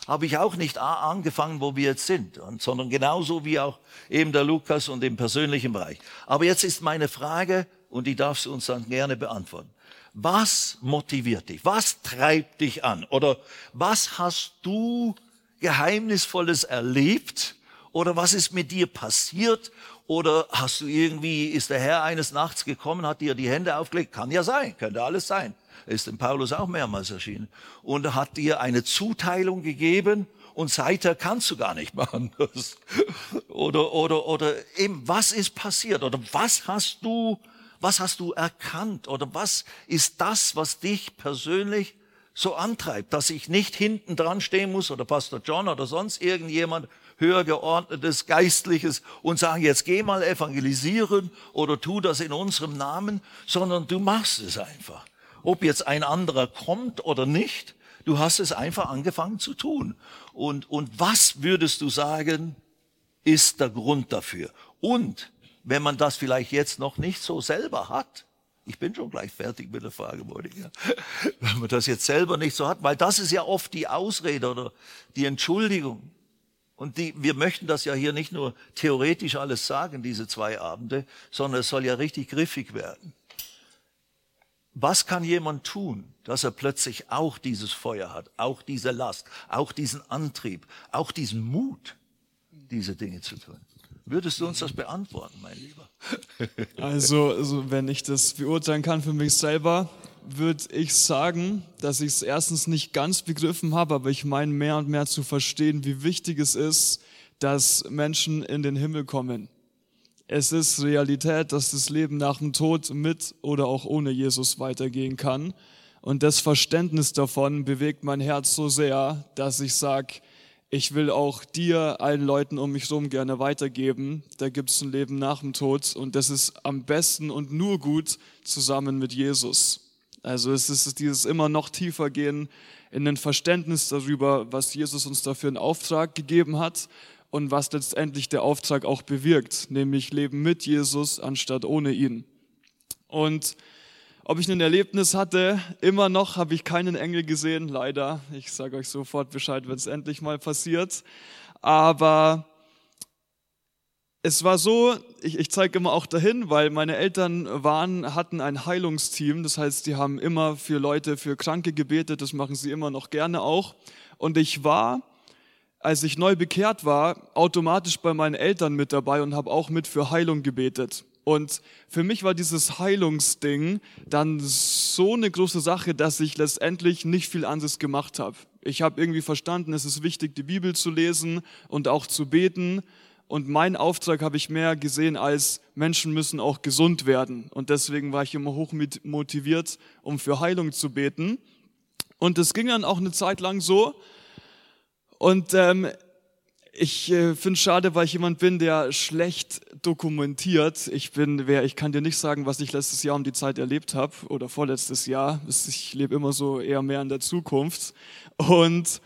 habe ich auch nicht angefangen, wo wir jetzt sind, sondern genauso wie auch eben der Lukas und im persönlichen Bereich. Aber jetzt ist meine Frage, und die darfst du uns dann gerne beantworten. Was motiviert dich? Was treibt dich an? Oder was hast du Geheimnisvolles erlebt? Oder was ist mit dir passiert? Oder hast du irgendwie, ist der Herr eines Nachts gekommen, hat dir die Hände aufgelegt? Kann ja sein, könnte alles sein. Ist dem Paulus auch mehrmals erschienen. Und hat dir eine Zuteilung gegeben und seither kannst du gar nicht anders. Oder, oder, oder eben, was ist passiert? Oder was hast du was hast du erkannt oder was ist das, was dich persönlich so antreibt, dass ich nicht hinten dran stehen muss oder Pastor John oder sonst irgendjemand höher geordnetes, geistliches und sagen, jetzt geh mal evangelisieren oder tu das in unserem Namen, sondern du machst es einfach. Ob jetzt ein anderer kommt oder nicht, du hast es einfach angefangen zu tun. Und, und was würdest du sagen, ist der Grund dafür? Und wenn man das vielleicht jetzt noch nicht so selber hat, ich bin schon gleich fertig mit der Frage, Monika. Wenn man das jetzt selber nicht so hat, weil das ist ja oft die Ausrede oder die Entschuldigung. Und die, wir möchten das ja hier nicht nur theoretisch alles sagen, diese zwei Abende, sondern es soll ja richtig griffig werden. Was kann jemand tun, dass er plötzlich auch dieses Feuer hat, auch diese Last, auch diesen Antrieb, auch diesen Mut, diese Dinge zu tun? Würdest du uns das beantworten, mein Lieber? Also, also wenn ich das beurteilen kann für mich selber, würde ich sagen, dass ich es erstens nicht ganz begriffen habe, aber ich meine mehr und mehr zu verstehen, wie wichtig es ist, dass Menschen in den Himmel kommen. Es ist Realität, dass das Leben nach dem Tod mit oder auch ohne Jesus weitergehen kann. Und das Verständnis davon bewegt mein Herz so sehr, dass ich sage, ich will auch dir, allen Leuten um mich herum gerne weitergeben. Da gibt es ein Leben nach dem Tod und das ist am besten und nur gut zusammen mit Jesus. Also es ist dieses immer noch tiefer gehen in ein Verständnis darüber, was Jesus uns dafür in Auftrag gegeben hat und was letztendlich der Auftrag auch bewirkt, nämlich Leben mit Jesus anstatt ohne ihn. Und ob ich ein Erlebnis hatte, immer noch habe ich keinen Engel gesehen, leider. Ich sage euch sofort Bescheid, wenn es endlich mal passiert. Aber es war so, ich, ich zeige immer auch dahin, weil meine Eltern waren, hatten ein Heilungsteam. Das heißt, die haben immer für Leute, für Kranke gebetet. Das machen sie immer noch gerne auch. Und ich war als ich neu bekehrt war, automatisch bei meinen Eltern mit dabei und habe auch mit für Heilung gebetet. Und für mich war dieses Heilungsding dann so eine große Sache, dass ich letztendlich nicht viel anderes gemacht habe. Ich habe irgendwie verstanden, es ist wichtig, die Bibel zu lesen und auch zu beten. Und mein Auftrag habe ich mehr gesehen als Menschen müssen auch gesund werden. Und deswegen war ich immer hoch motiviert, um für Heilung zu beten. Und es ging dann auch eine Zeit lang so, und ähm, ich äh, finde es schade, weil ich jemand bin, der schlecht dokumentiert. Ich bin, wer, ich kann dir nicht sagen, was ich letztes Jahr um die Zeit erlebt habe oder vorletztes Jahr. Ich lebe immer so eher mehr in der Zukunft. Und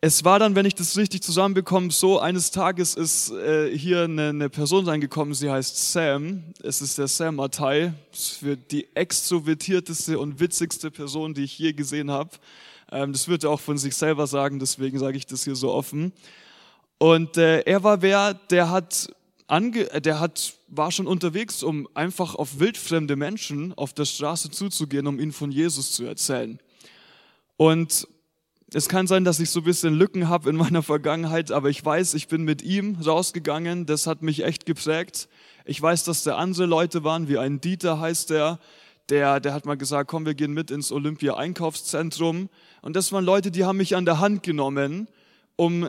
es war dann, wenn ich das richtig zusammenbekomme, so eines Tages ist äh, hier eine, eine Person reingekommen, sie heißt Sam. Es ist der Sam Mattei, für die extrovertierteste und witzigste Person, die ich je gesehen habe. Ähm, das wird er auch von sich selber sagen, deswegen sage ich das hier so offen. Und äh, er war wer, der hat, ange äh, der hat, war schon unterwegs, um einfach auf wildfremde Menschen auf der Straße zuzugehen, um ihnen von Jesus zu erzählen. Und es kann sein, dass ich so ein bisschen Lücken habe in meiner Vergangenheit, aber ich weiß, ich bin mit ihm rausgegangen. Das hat mich echt geprägt. Ich weiß, dass da andere Leute waren, wie ein Dieter heißt der, der, der hat mal gesagt, komm, wir gehen mit ins Olympia-Einkaufszentrum. Und das waren Leute, die haben mich an der Hand genommen, um,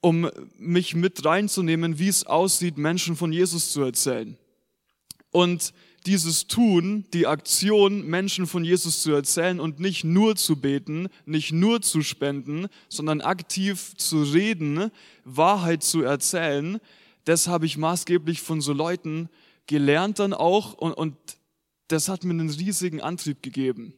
um mich mit reinzunehmen, wie es aussieht, Menschen von Jesus zu erzählen. Und dieses Tun, die Aktion, Menschen von Jesus zu erzählen und nicht nur zu beten, nicht nur zu spenden, sondern aktiv zu reden, Wahrheit zu erzählen, das habe ich maßgeblich von so Leuten gelernt dann auch und, und das hat mir einen riesigen Antrieb gegeben.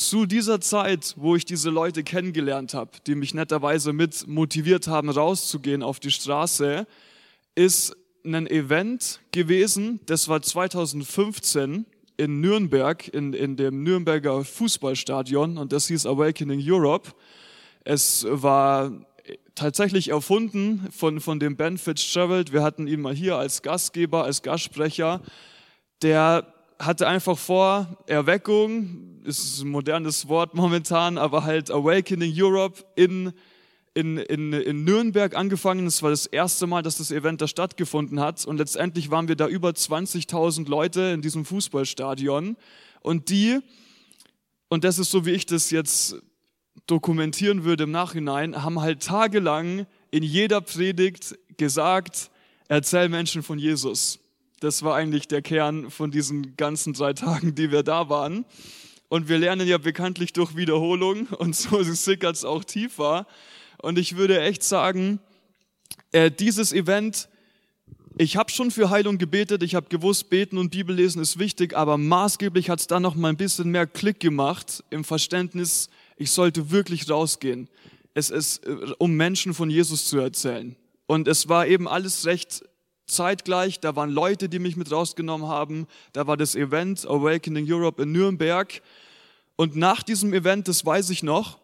Zu dieser Zeit, wo ich diese Leute kennengelernt habe, die mich netterweise mit motiviert haben, rauszugehen auf die Straße, ist ein Event gewesen, das war 2015 in Nürnberg, in, in dem Nürnberger Fußballstadion und das hieß Awakening Europe. Es war tatsächlich erfunden von, von dem Ben Fitzgerald. Wir hatten ihn mal hier als Gastgeber, als Gastsprecher. Der hatte einfach vor, Erweckung, ist ein modernes Wort momentan, aber halt Awakening Europe in, in, in, in Nürnberg angefangen. Es war das erste Mal, dass das Event da stattgefunden hat. Und letztendlich waren wir da über 20.000 Leute in diesem Fußballstadion. Und die, und das ist so, wie ich das jetzt dokumentieren würde im Nachhinein, haben halt tagelang in jeder Predigt gesagt, erzähl Menschen von Jesus. Das war eigentlich der Kern von diesen ganzen drei Tagen, die wir da waren. Und wir lernen ja bekanntlich durch Wiederholung und so sickert es auch tiefer. Und ich würde echt sagen, äh, dieses Event, ich habe schon für Heilung gebetet, ich habe gewusst, beten und Bibellesen ist wichtig, aber maßgeblich hat es dann noch mal ein bisschen mehr Klick gemacht im Verständnis, ich sollte wirklich rausgehen. Es ist, äh, um Menschen von Jesus zu erzählen. Und es war eben alles recht zeitgleich, da waren Leute, die mich mit rausgenommen haben, da war das Event Awakening Europe in Nürnberg. Und nach diesem Event, das weiß ich noch,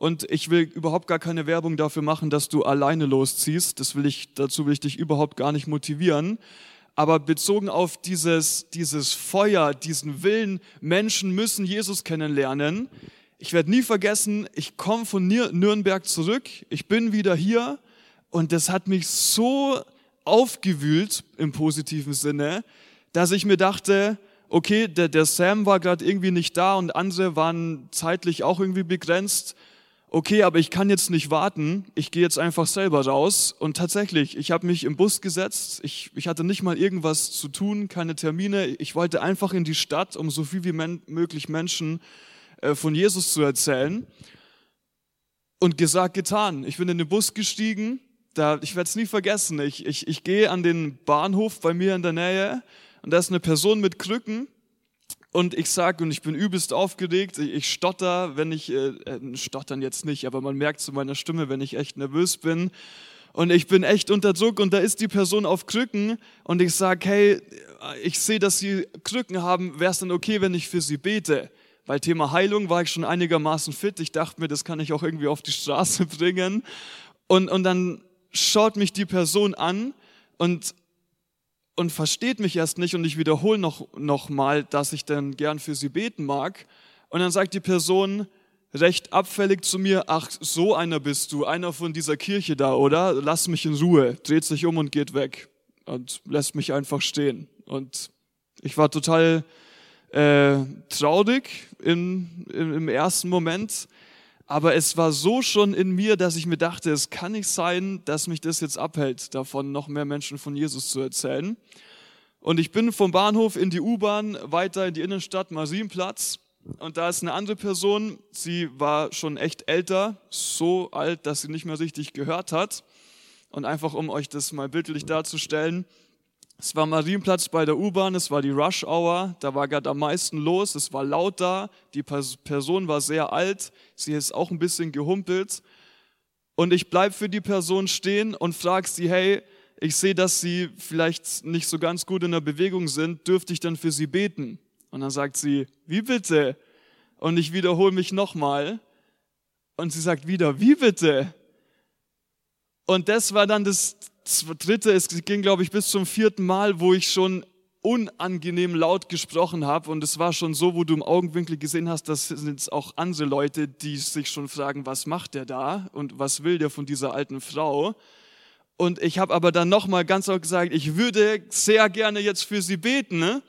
und ich will überhaupt gar keine Werbung dafür machen, dass du alleine losziehst. Das will ich, dazu will ich dich überhaupt gar nicht motivieren. Aber bezogen auf dieses, dieses Feuer, diesen Willen, Menschen müssen Jesus kennenlernen. Ich werde nie vergessen, ich komme von Nürnberg zurück, ich bin wieder hier und das hat mich so aufgewühlt im positiven Sinne, dass ich mir dachte, okay, der, der Sam war gerade irgendwie nicht da und andere waren zeitlich auch irgendwie begrenzt. okay, aber ich kann jetzt nicht warten, ich gehe jetzt einfach selber raus. Und tatsächlich, ich habe mich im Bus gesetzt, ich, ich hatte nicht mal irgendwas zu tun, keine Termine, ich wollte einfach in die Stadt, um so viel wie men möglich Menschen äh, von Jesus zu erzählen. Und gesagt, getan. Ich bin in den Bus gestiegen, da, ich werde es nie vergessen, ich, ich, ich gehe an den Bahnhof bei mir in der Nähe und da ist eine Person mit Krücken und ich sage, und ich bin übelst aufgeregt, ich, ich stotter, wenn ich, äh, äh, stottern jetzt nicht, aber man merkt zu meiner Stimme, wenn ich echt nervös bin. Und ich bin echt unter Druck und da ist die Person auf Krücken und ich sage, hey, ich sehe, dass sie Krücken haben, wäre es dann okay, wenn ich für sie bete? Bei Thema Heilung war ich schon einigermaßen fit. Ich dachte mir, das kann ich auch irgendwie auf die Straße bringen. Und, und dann schaut mich die Person an und und versteht mich erst nicht und ich wiederhole noch, noch mal, dass ich dann gern für sie beten mag. Und dann sagt die Person recht abfällig zu mir, ach, so einer bist du, einer von dieser Kirche da, oder? Lass mich in Ruhe, dreht sich um und geht weg und lässt mich einfach stehen. Und ich war total äh, traurig in, in, im ersten Moment, aber es war so schon in mir, dass ich mir dachte, es kann nicht sein, dass mich das jetzt abhält, davon noch mehr Menschen von Jesus zu erzählen. Und ich bin vom Bahnhof in die U-Bahn weiter in die Innenstadt, Marienplatz. Und da ist eine andere Person, sie war schon echt älter, so alt, dass sie nicht mehr richtig gehört hat. Und einfach um euch das mal bildlich darzustellen, es war Marienplatz bei der U-Bahn, es war die Rush Hour, da war gerade am meisten los, es war laut da, die Person war sehr alt, sie ist auch ein bisschen gehumpelt. Und ich bleib für die Person stehen und frage sie, hey, ich sehe, dass sie vielleicht nicht so ganz gut in der Bewegung sind, dürfte ich dann für sie beten? Und dann sagt sie, wie bitte? Und ich wiederhole mich nochmal. Und sie sagt wieder, wie bitte? Und das war dann das dritte, es ging, glaube ich, bis zum vierten Mal, wo ich schon unangenehm laut gesprochen habe. Und es war schon so, wo du im Augenwinkel gesehen hast, das sind auch andere Leute, die sich schon fragen, was macht der da und was will der von dieser alten Frau. Und ich habe aber dann nochmal ganz laut gesagt, ich würde sehr gerne jetzt für sie beten. Ne?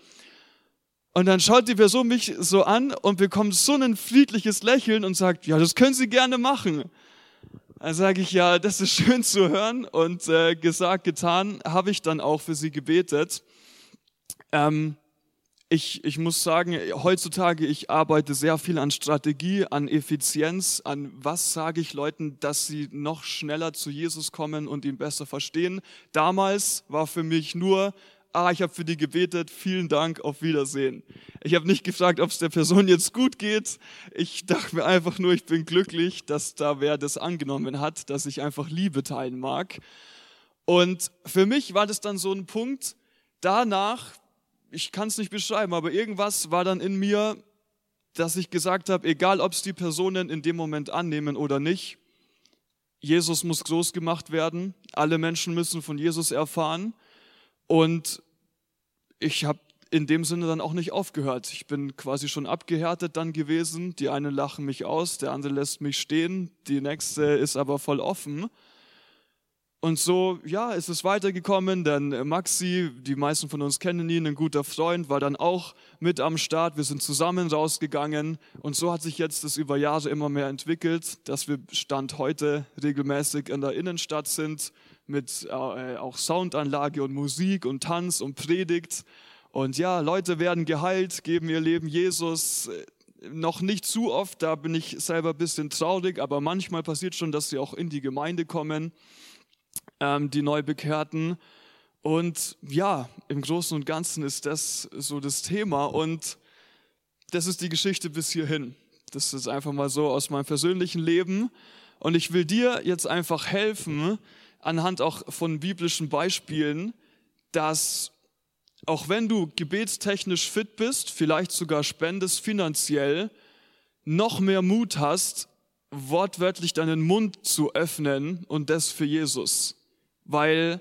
Und dann schaut die Person mich so an und bekommt so ein friedliches Lächeln und sagt, ja, das können Sie gerne machen. Dann sage ich, ja, das ist schön zu hören und äh, gesagt, getan, habe ich dann auch für sie gebetet. Ähm, ich, ich muss sagen, heutzutage, ich arbeite sehr viel an Strategie, an Effizienz, an was sage ich Leuten, dass sie noch schneller zu Jesus kommen und ihn besser verstehen. Damals war für mich nur, ah, ich habe für die gebetet, vielen Dank, auf Wiedersehen. Ich habe nicht gefragt, ob es der Person jetzt gut geht. Ich dachte mir einfach nur, ich bin glücklich, dass da wer das angenommen hat, dass ich einfach Liebe teilen mag. Und für mich war das dann so ein Punkt, danach, ich kann es nicht beschreiben, aber irgendwas war dann in mir, dass ich gesagt habe, egal ob es die Personen in dem Moment annehmen oder nicht, Jesus muss groß gemacht werden, alle Menschen müssen von Jesus erfahren und ich habe in dem Sinne dann auch nicht aufgehört. Ich bin quasi schon abgehärtet dann gewesen. Die einen lachen mich aus, der andere lässt mich stehen, die nächste ist aber voll offen. Und so, ja, ist es weitergekommen, denn Maxi, die meisten von uns kennen ihn, ein guter Freund, war dann auch mit am Start. Wir sind zusammen rausgegangen und so hat sich jetzt das über Jahre immer mehr entwickelt, dass wir Stand heute regelmäßig in der Innenstadt sind mit äh, auch Soundanlage und Musik und Tanz und Predigt. Und ja, Leute werden geheilt, geben ihr Leben Jesus. Noch nicht zu oft, da bin ich selber ein bisschen traurig, aber manchmal passiert schon, dass sie auch in die Gemeinde kommen, ähm, die Neubekehrten. Und ja, im Großen und Ganzen ist das so das Thema. Und das ist die Geschichte bis hierhin. Das ist einfach mal so aus meinem persönlichen Leben. Und ich will dir jetzt einfach helfen, anhand auch von biblischen Beispielen, dass auch wenn du gebetstechnisch fit bist, vielleicht sogar spendest finanziell, noch mehr Mut hast, wortwörtlich deinen Mund zu öffnen und das für Jesus. Weil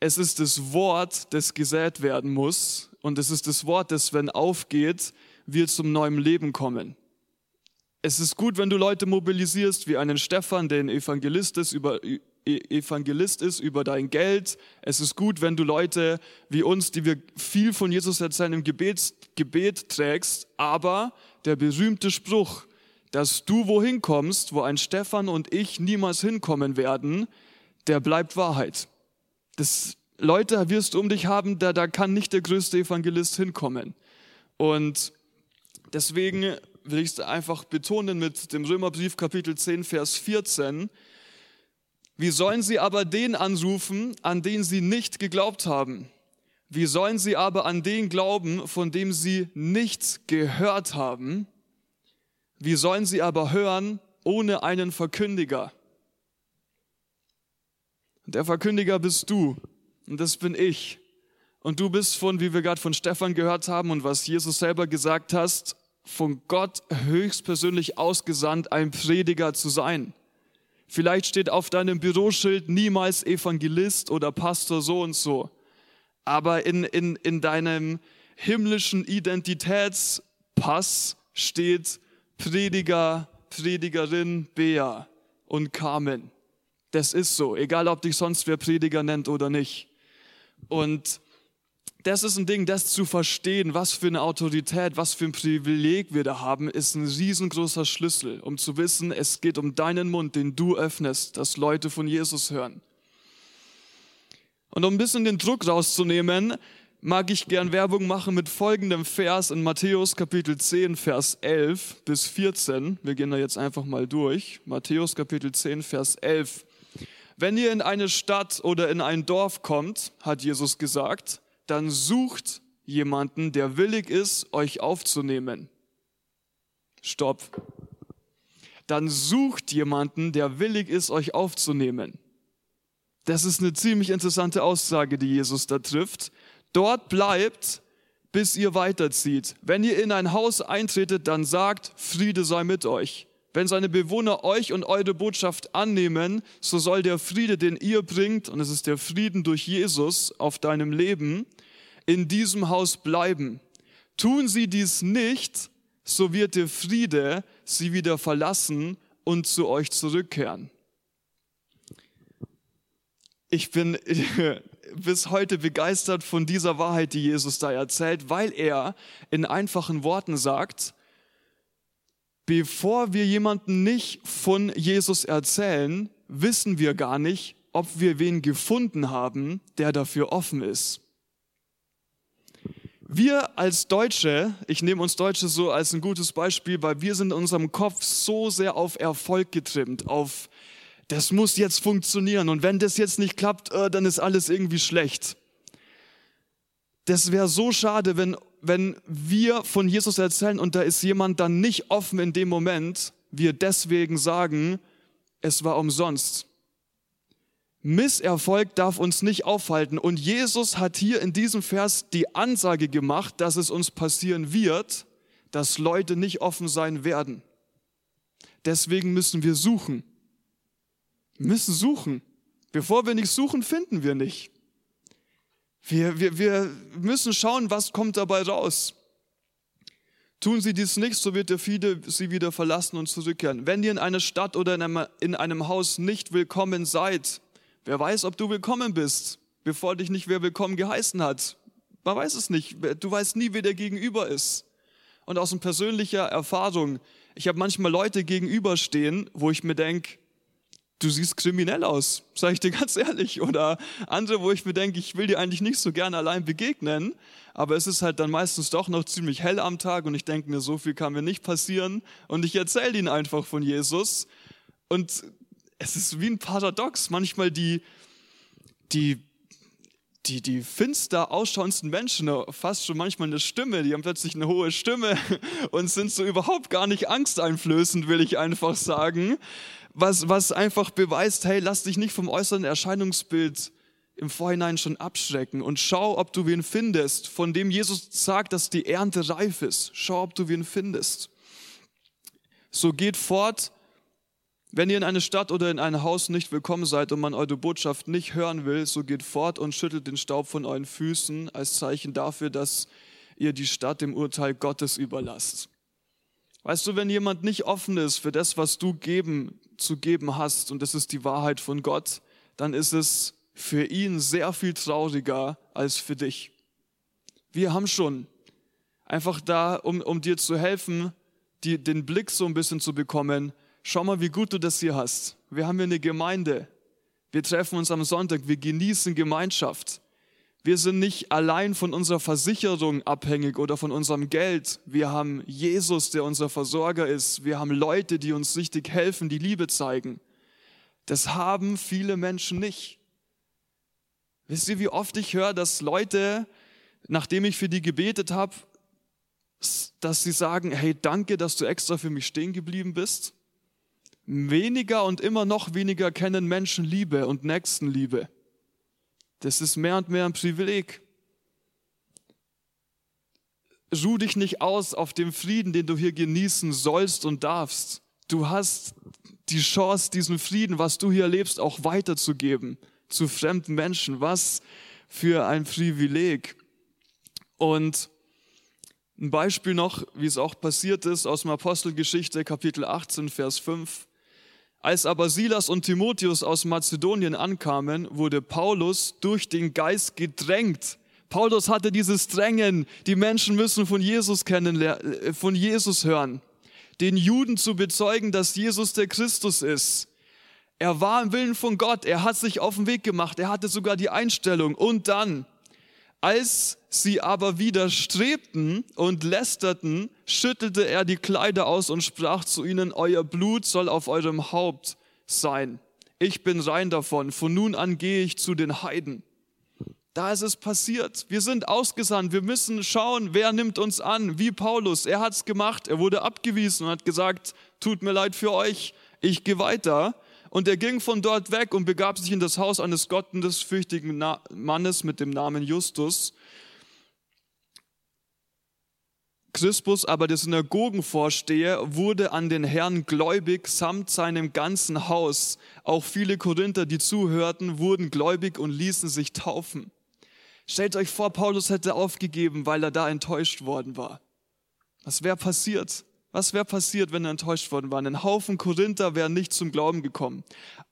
es ist das Wort, das gesät werden muss und es ist das Wort, das, wenn aufgeht, wir zum neuen Leben kommen. Es ist gut, wenn du Leute mobilisierst, wie einen Stefan, der ein Evangelist ist, über, Evangelist ist über dein Geld. Es ist gut, wenn du Leute wie uns, die wir viel von Jesus erzählen, im Gebet, Gebet trägst. Aber der berühmte Spruch, dass du wohin kommst, wo ein Stefan und ich niemals hinkommen werden, der bleibt Wahrheit. Das Leute wirst du um dich haben, da, da kann nicht der größte Evangelist hinkommen. Und deswegen will ich es einfach betonen mit dem Römerbrief Kapitel 10, Vers 14. Wie sollen sie aber den anrufen, an den sie nicht geglaubt haben? Wie sollen sie aber an den glauben, von dem sie nichts gehört haben? Wie sollen sie aber hören ohne einen Verkündiger? Der Verkündiger bist du und das bin ich. Und du bist von, wie wir gerade von Stefan gehört haben und was Jesus selber gesagt hast, von Gott höchstpersönlich ausgesandt, ein Prediger zu sein. Vielleicht steht auf deinem Büroschild niemals Evangelist oder Pastor so und so. Aber in, in, in deinem himmlischen Identitätspass steht Prediger, Predigerin Bea und Carmen. Das ist so, egal ob dich sonst wer Prediger nennt oder nicht. Und das ist ein Ding, das zu verstehen, was für eine Autorität, was für ein Privileg wir da haben, ist ein riesengroßer Schlüssel, um zu wissen, es geht um deinen Mund, den du öffnest, dass Leute von Jesus hören. Und um ein bisschen den Druck rauszunehmen, mag ich gern Werbung machen mit folgendem Vers in Matthäus Kapitel 10, Vers 11 bis 14. Wir gehen da jetzt einfach mal durch. Matthäus Kapitel 10, Vers 11. Wenn ihr in eine Stadt oder in ein Dorf kommt, hat Jesus gesagt, dann sucht jemanden, der willig ist, euch aufzunehmen. Stopp. Dann sucht jemanden, der willig ist, euch aufzunehmen. Das ist eine ziemlich interessante Aussage, die Jesus da trifft. Dort bleibt, bis ihr weiterzieht. Wenn ihr in ein Haus eintretet, dann sagt, Friede sei mit euch. Wenn seine Bewohner euch und eure Botschaft annehmen, so soll der Friede, den ihr bringt, und es ist der Frieden durch Jesus auf deinem Leben, in diesem Haus bleiben. Tun sie dies nicht, so wird der Friede sie wieder verlassen und zu euch zurückkehren. Ich bin bis heute begeistert von dieser Wahrheit, die Jesus da erzählt, weil er in einfachen Worten sagt, bevor wir jemanden nicht von Jesus erzählen, wissen wir gar nicht, ob wir wen gefunden haben, der dafür offen ist. Wir als Deutsche, ich nehme uns Deutsche so als ein gutes Beispiel, weil wir sind in unserem Kopf so sehr auf Erfolg getrimmt, auf das muss jetzt funktionieren und wenn das jetzt nicht klappt, äh, dann ist alles irgendwie schlecht. Das wäre so schade, wenn wenn wir von Jesus erzählen und da ist jemand dann nicht offen in dem Moment, wir deswegen sagen, es war umsonst. Misserfolg darf uns nicht aufhalten. Und Jesus hat hier in diesem Vers die Ansage gemacht, dass es uns passieren wird, dass Leute nicht offen sein werden. Deswegen müssen wir suchen. Wir müssen suchen. Bevor wir nicht suchen, finden wir nicht. Wir, wir, wir müssen schauen, was kommt dabei raus. Tun sie dies nicht, so wird der Friede sie wieder verlassen und zurückkehren. Wenn ihr in einer Stadt oder in einem, in einem Haus nicht willkommen seid, wer weiß, ob du willkommen bist, bevor dich nicht wer willkommen geheißen hat. Man weiß es nicht. Du weißt nie, wer der Gegenüber ist. Und aus persönlicher Erfahrung, ich habe manchmal Leute gegenüberstehen, wo ich mir denke, du siehst kriminell aus, sage ich dir ganz ehrlich. Oder andere, wo ich mir denke, ich will dir eigentlich nicht so gerne allein begegnen, aber es ist halt dann meistens doch noch ziemlich hell am Tag und ich denke mir, so viel kann mir nicht passieren und ich erzähle ihnen einfach von Jesus. Und es ist wie ein Paradox, manchmal die, die die, die finster ausschauendsten Menschen, fast schon manchmal eine Stimme, die haben plötzlich eine hohe Stimme und sind so überhaupt gar nicht angsteinflößend, will ich einfach sagen was, was einfach beweist, hey, lass dich nicht vom äußeren Erscheinungsbild im Vorhinein schon abschrecken und schau, ob du wen findest, von dem Jesus sagt, dass die Ernte reif ist. Schau, ob du wen findest. So geht fort, wenn ihr in eine Stadt oder in ein Haus nicht willkommen seid und man eure Botschaft nicht hören will, so geht fort und schüttelt den Staub von euren Füßen als Zeichen dafür, dass ihr die Stadt dem Urteil Gottes überlasst. Weißt du, wenn jemand nicht offen ist für das, was du geben, zu geben hast, und das ist die Wahrheit von Gott, dann ist es für ihn sehr viel trauriger als für dich. Wir haben schon einfach da, um, um dir zu helfen, die, den Blick so ein bisschen zu bekommen, schau mal, wie gut du das hier hast. Wir haben hier eine Gemeinde. Wir treffen uns am Sonntag, wir genießen Gemeinschaft. Wir sind nicht allein von unserer Versicherung abhängig oder von unserem Geld. Wir haben Jesus, der unser Versorger ist. Wir haben Leute, die uns richtig helfen, die Liebe zeigen. Das haben viele Menschen nicht. Wisst ihr, wie oft ich höre, dass Leute, nachdem ich für die gebetet habe, dass sie sagen, hey, danke, dass du extra für mich stehen geblieben bist? Weniger und immer noch weniger kennen Menschen Liebe und Nächstenliebe. Das ist mehr und mehr ein Privileg. Ruh dich nicht aus auf dem Frieden, den du hier genießen sollst und darfst. Du hast die Chance, diesen Frieden, was du hier erlebst, auch weiterzugeben zu fremden Menschen. Was für ein Privileg. Und ein Beispiel noch, wie es auch passiert ist, aus dem Apostelgeschichte, Kapitel 18, Vers 5. Als aber Silas und Timotheus aus Mazedonien ankamen, wurde Paulus durch den Geist gedrängt. Paulus hatte dieses Drängen, die Menschen müssen von Jesus kennenlernen, äh, von Jesus hören, den Juden zu bezeugen, dass Jesus der Christus ist. Er war im Willen von Gott, er hat sich auf den Weg gemacht, er hatte sogar die Einstellung. Und dann, als sie aber widerstrebten und lästerten, schüttelte er die Kleider aus und sprach zu ihnen, euer Blut soll auf eurem Haupt sein. Ich bin rein davon, von nun an gehe ich zu den Heiden. Da ist es passiert. Wir sind ausgesandt. Wir müssen schauen, wer nimmt uns an. Wie Paulus. Er hat es gemacht. Er wurde abgewiesen und hat gesagt, tut mir leid für euch. Ich gehe weiter. Und er ging von dort weg und begab sich in das Haus eines gottesfürchtigen Mannes mit dem Namen Justus. Crispus aber, der Synagogenvorsteher, wurde an den Herrn gläubig samt seinem ganzen Haus. Auch viele Korinther, die zuhörten, wurden gläubig und ließen sich taufen. Stellt euch vor, Paulus hätte aufgegeben, weil er da enttäuscht worden war. Was wäre passiert? Was wäre passiert, wenn er enttäuscht worden war? Ein Haufen Korinther wären nicht zum Glauben gekommen.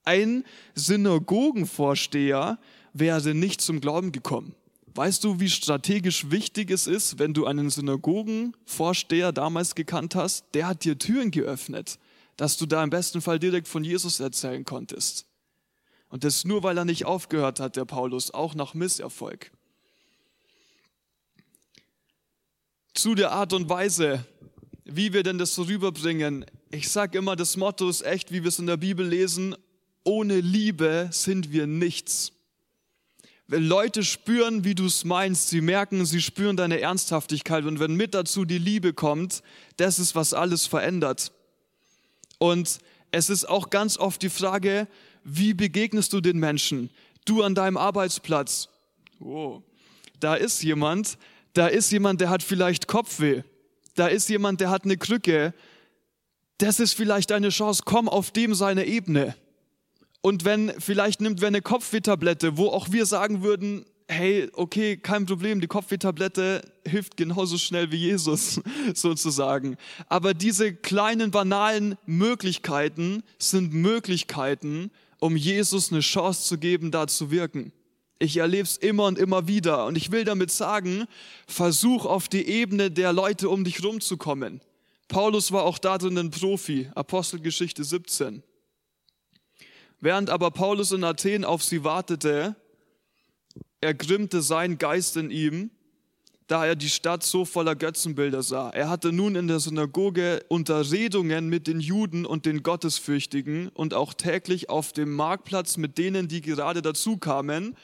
Ein Synagogenvorsteher wäre nicht zum Glauben gekommen. Weißt du, wie strategisch wichtig es ist, wenn du einen Synagogenvorsteher damals gekannt hast? Der hat dir Türen geöffnet, dass du da im besten Fall direkt von Jesus erzählen konntest. Und das nur, weil er nicht aufgehört hat, der Paulus, auch nach Misserfolg. Zu der Art und Weise, wie wir denn das so rüberbringen. Ich sage immer, das Motto ist echt, wie wir es in der Bibel lesen, ohne Liebe sind wir nichts. Leute spüren, wie du es meinst, sie merken, sie spüren deine Ernsthaftigkeit und wenn mit dazu die Liebe kommt, das ist, was alles verändert. Und es ist auch ganz oft die Frage, wie begegnest du den Menschen? Du an deinem Arbeitsplatz. Oh, da ist jemand, da ist jemand, der hat vielleicht Kopfweh da ist jemand, der hat eine Krücke, das ist vielleicht eine Chance, komm auf dem seine Ebene. Und wenn, vielleicht nimmt wer eine Kopfwehtablette, wo auch wir sagen würden, hey, okay, kein Problem, die Kopfwehtablette hilft genauso schnell wie Jesus sozusagen. Aber diese kleinen, banalen Möglichkeiten sind Möglichkeiten, um Jesus eine Chance zu geben, da zu wirken. Ich erlebe es immer und immer wieder. Und ich will damit sagen, versuch auf die Ebene der Leute um dich rumzukommen. Paulus war auch da drin ein Profi, Apostelgeschichte 17. Während aber Paulus in Athen auf sie wartete, ergrimmte sein Geist in ihm, da er die Stadt so voller Götzenbilder sah. Er hatte nun in der Synagoge Unterredungen mit den Juden und den Gottesfürchtigen und auch täglich auf dem Marktplatz mit denen, die gerade dazu kamen,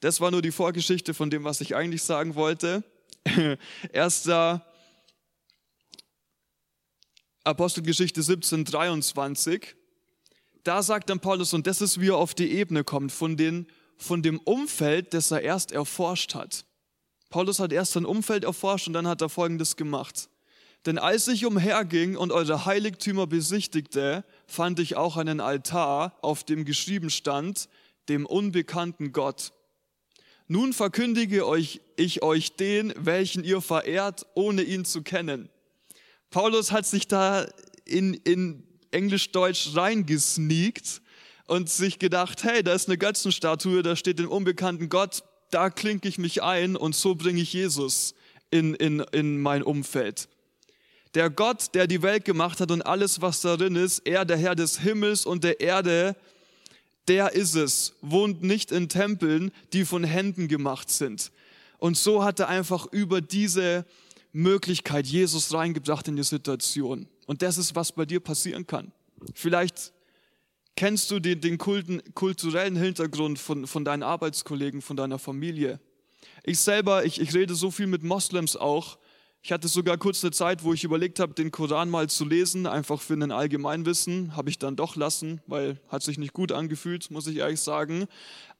das war nur die Vorgeschichte von dem, was ich eigentlich sagen wollte. Erster Apostelgeschichte 17, 23. Da sagt dann Paulus, und das ist, wie er auf die Ebene kommt, von, den, von dem Umfeld, das er erst erforscht hat. Paulus hat erst sein Umfeld erforscht und dann hat er Folgendes gemacht. Denn als ich umherging und eure Heiligtümer besichtigte, fand ich auch einen Altar, auf dem geschrieben stand, dem unbekannten Gott. Nun verkündige euch, ich euch den, welchen ihr verehrt, ohne ihn zu kennen. Paulus hat sich da in, in Englisch-Deutsch reingesneakt und sich gedacht, hey, da ist eine Götzenstatue, da steht den unbekannten Gott, da klinke ich mich ein und so bringe ich Jesus in, in, in mein Umfeld. Der Gott, der die Welt gemacht hat und alles, was darin ist, er, der Herr des Himmels und der Erde, der ist es, wohnt nicht in Tempeln, die von Händen gemacht sind. Und so hat er einfach über diese Möglichkeit Jesus reingebracht in die Situation. Und das ist, was bei dir passieren kann. Vielleicht kennst du den, den kulten, kulturellen Hintergrund von, von deinen Arbeitskollegen, von deiner Familie. Ich selber, ich, ich rede so viel mit Moslems auch. Ich hatte sogar kurz eine Zeit, wo ich überlegt habe, den Koran mal zu lesen, einfach für ein Allgemeinwissen. Habe ich dann doch lassen, weil hat sich nicht gut angefühlt, muss ich ehrlich sagen.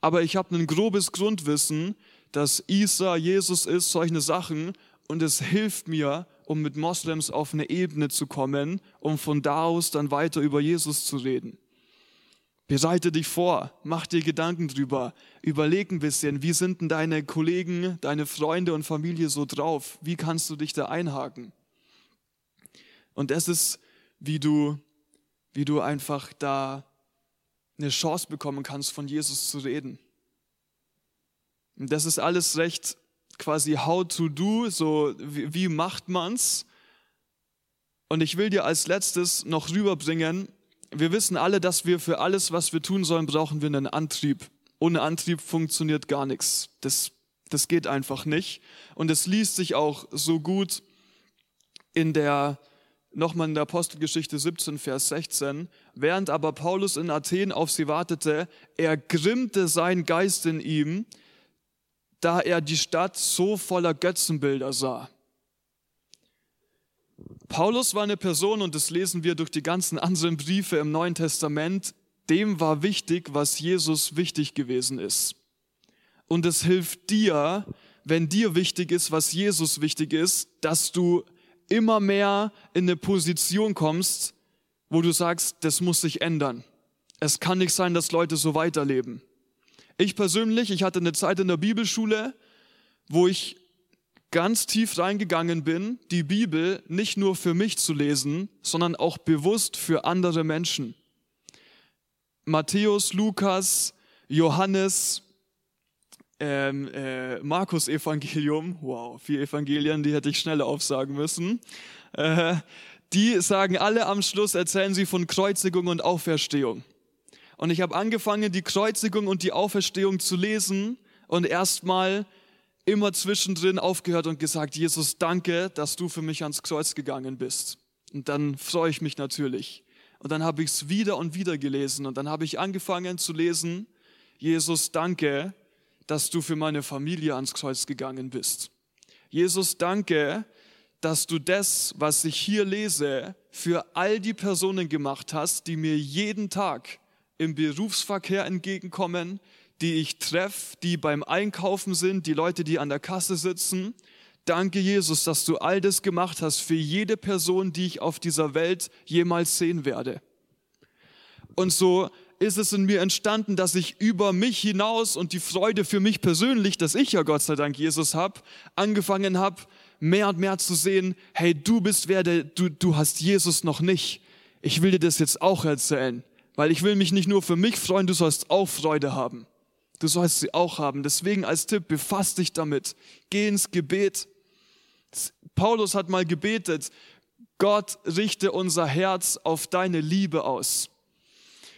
Aber ich habe ein grobes Grundwissen, dass Isa Jesus ist, solche Sachen. Und es hilft mir, um mit Moslems auf eine Ebene zu kommen, um von da aus dann weiter über Jesus zu reden. Bereite dich vor, mach dir Gedanken drüber, überleg ein bisschen, wie sind denn deine Kollegen, deine Freunde und Familie so drauf? Wie kannst du dich da einhaken? Und das ist, wie du, wie du einfach da eine Chance bekommen kannst, von Jesus zu reden. Und das ist alles recht quasi how to do, so wie, wie macht man's? Und ich will dir als letztes noch rüberbringen, wir wissen alle, dass wir für alles, was wir tun sollen, brauchen wir einen Antrieb. Ohne Antrieb funktioniert gar nichts. Das, das geht einfach nicht. Und es liest sich auch so gut in der, nochmal in der Apostelgeschichte 17, Vers 16. Während aber Paulus in Athen auf sie wartete, ergrimmte sein Geist in ihm, da er die Stadt so voller Götzenbilder sah. Paulus war eine Person, und das lesen wir durch die ganzen anderen Briefe im Neuen Testament, dem war wichtig, was Jesus wichtig gewesen ist. Und es hilft dir, wenn dir wichtig ist, was Jesus wichtig ist, dass du immer mehr in eine Position kommst, wo du sagst, das muss sich ändern. Es kann nicht sein, dass Leute so weiterleben. Ich persönlich, ich hatte eine Zeit in der Bibelschule, wo ich ganz tief reingegangen bin, die Bibel nicht nur für mich zu lesen, sondern auch bewusst für andere Menschen. Matthäus, Lukas, Johannes, ähm, äh, Markus Evangelium, wow, vier Evangelien, die hätte ich schneller aufsagen müssen. Äh, die sagen alle am Schluss, erzählen sie von Kreuzigung und Auferstehung. Und ich habe angefangen, die Kreuzigung und die Auferstehung zu lesen und erstmal immer zwischendrin aufgehört und gesagt, Jesus, danke, dass du für mich ans Kreuz gegangen bist. Und dann freue ich mich natürlich. Und dann habe ich es wieder und wieder gelesen und dann habe ich angefangen zu lesen, Jesus, danke, dass du für meine Familie ans Kreuz gegangen bist. Jesus, danke, dass du das, was ich hier lese, für all die Personen gemacht hast, die mir jeden Tag im Berufsverkehr entgegenkommen, die ich treffe, die beim Einkaufen sind, die Leute, die an der Kasse sitzen. Danke, Jesus, dass du all das gemacht hast für jede Person, die ich auf dieser Welt jemals sehen werde. Und so ist es in mir entstanden, dass ich über mich hinaus und die Freude für mich persönlich, dass ich ja Gott sei Dank Jesus habe, angefangen habe, mehr und mehr zu sehen, hey, du bist wer, der, du, du hast Jesus noch nicht. Ich will dir das jetzt auch erzählen, weil ich will mich nicht nur für mich freuen, du sollst auch Freude haben. Du sollst sie auch haben. Deswegen als Tipp, befass dich damit. Geh ins Gebet. Paulus hat mal gebetet, Gott richte unser Herz auf deine Liebe aus.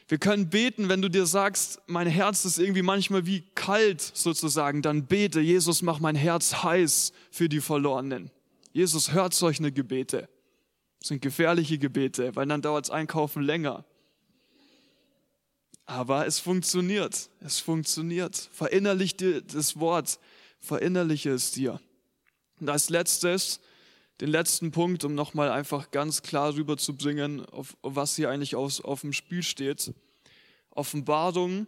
Wir können beten, wenn du dir sagst, mein Herz ist irgendwie manchmal wie kalt sozusagen, dann bete, Jesus, mach mein Herz heiß für die Verlorenen. Jesus hört solche Gebete. Das sind gefährliche Gebete, weil dann dauert das Einkaufen länger. Aber es funktioniert. Es funktioniert. Verinnerlich dir das Wort. Verinnerliche es dir. Und als letztes, den letzten Punkt, um nochmal einfach ganz klar rüberzubringen, auf, was hier eigentlich auf, auf dem Spiel steht. Offenbarung,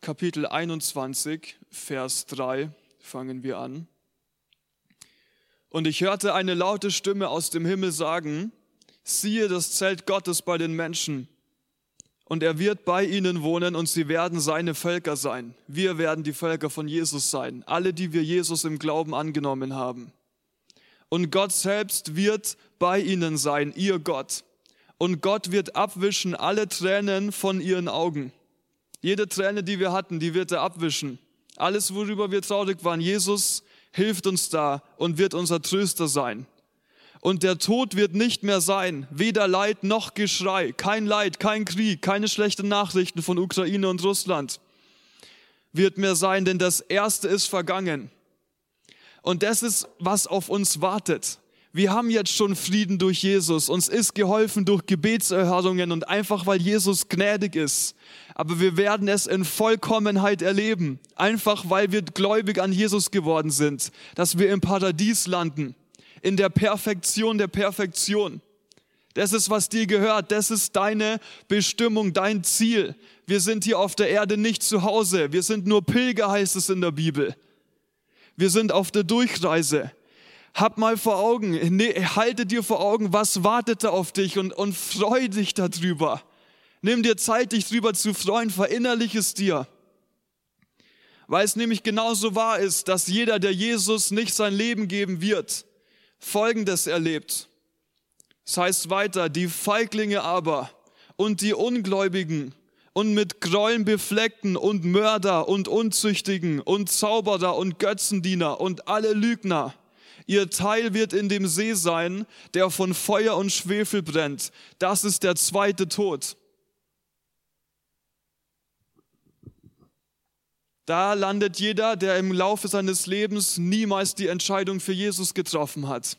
Kapitel 21, Vers 3, fangen wir an. Und ich hörte eine laute Stimme aus dem Himmel sagen, siehe das Zelt Gottes bei den Menschen und er wird bei ihnen wohnen und sie werden seine Völker sein. Wir werden die Völker von Jesus sein, alle, die wir Jesus im Glauben angenommen haben. Und Gott selbst wird bei ihnen sein, ihr Gott. Und Gott wird abwischen alle Tränen von ihren Augen. Jede Träne, die wir hatten, die wird er abwischen. Alles, worüber wir traurig waren, Jesus hilft uns da und wird unser Tröster sein. Und der Tod wird nicht mehr sein, weder Leid noch Geschrei, kein Leid, kein Krieg, keine schlechten Nachrichten von Ukraine und Russland wird mehr sein, denn das Erste ist vergangen. Und das ist, was auf uns wartet. Wir haben jetzt schon Frieden durch Jesus. Uns ist geholfen durch Gebetserhörungen und einfach weil Jesus gnädig ist. Aber wir werden es in Vollkommenheit erleben. Einfach weil wir gläubig an Jesus geworden sind. Dass wir im Paradies landen. In der Perfektion der Perfektion. Das ist, was dir gehört. Das ist deine Bestimmung, dein Ziel. Wir sind hier auf der Erde nicht zu Hause. Wir sind nur Pilger, heißt es in der Bibel. Wir sind auf der Durchreise. Hab mal vor Augen, nee, halte dir vor Augen, was wartet da auf dich und, und freu dich darüber. Nimm dir Zeit, dich darüber zu freuen, verinnerlich es dir. Weil es nämlich genauso wahr ist, dass jeder, der Jesus nicht sein Leben geben wird, Folgendes erlebt. Es heißt weiter, die Feiglinge aber und die Ungläubigen und mit Gräueln befleckten und Mörder und Unzüchtigen und Zauberer und Götzendiener und alle Lügner, Ihr Teil wird in dem See sein, der von Feuer und Schwefel brennt. Das ist der zweite Tod. Da landet jeder, der im Laufe seines Lebens niemals die Entscheidung für Jesus getroffen hat.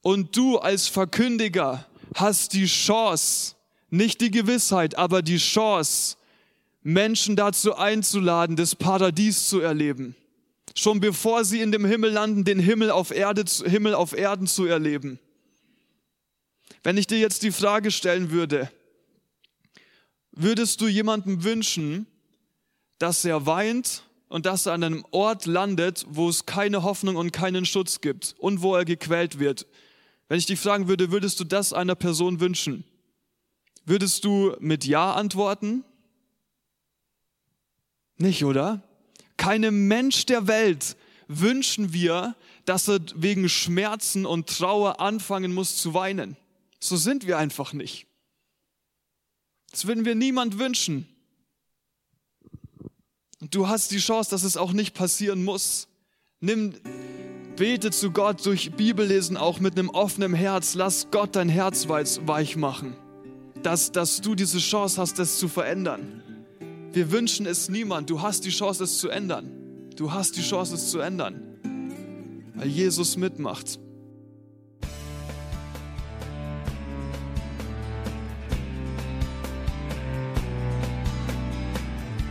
Und du als Verkündiger hast die Chance, nicht die Gewissheit, aber die Chance, Menschen dazu einzuladen, das Paradies zu erleben schon bevor sie in dem Himmel landen, den Himmel auf, Erde, Himmel auf Erden zu erleben. Wenn ich dir jetzt die Frage stellen würde, würdest du jemandem wünschen, dass er weint und dass er an einem Ort landet, wo es keine Hoffnung und keinen Schutz gibt und wo er gequält wird? Wenn ich dich fragen würde, würdest du das einer Person wünschen? Würdest du mit Ja antworten? Nicht, oder? Keinem Mensch der Welt wünschen wir, dass er wegen Schmerzen und Trauer anfangen muss zu weinen. So sind wir einfach nicht. Das würden wir niemand wünschen. Und du hast die Chance, dass es auch nicht passieren muss. Nimm, bete zu Gott durch Bibellesen auch mit einem offenen Herz. Lass Gott dein Herz weich machen, dass, dass du diese Chance hast, das zu verändern. Wir wünschen es niemand. Du hast die Chance, es zu ändern. Du hast die Chance, es zu ändern, weil Jesus mitmacht.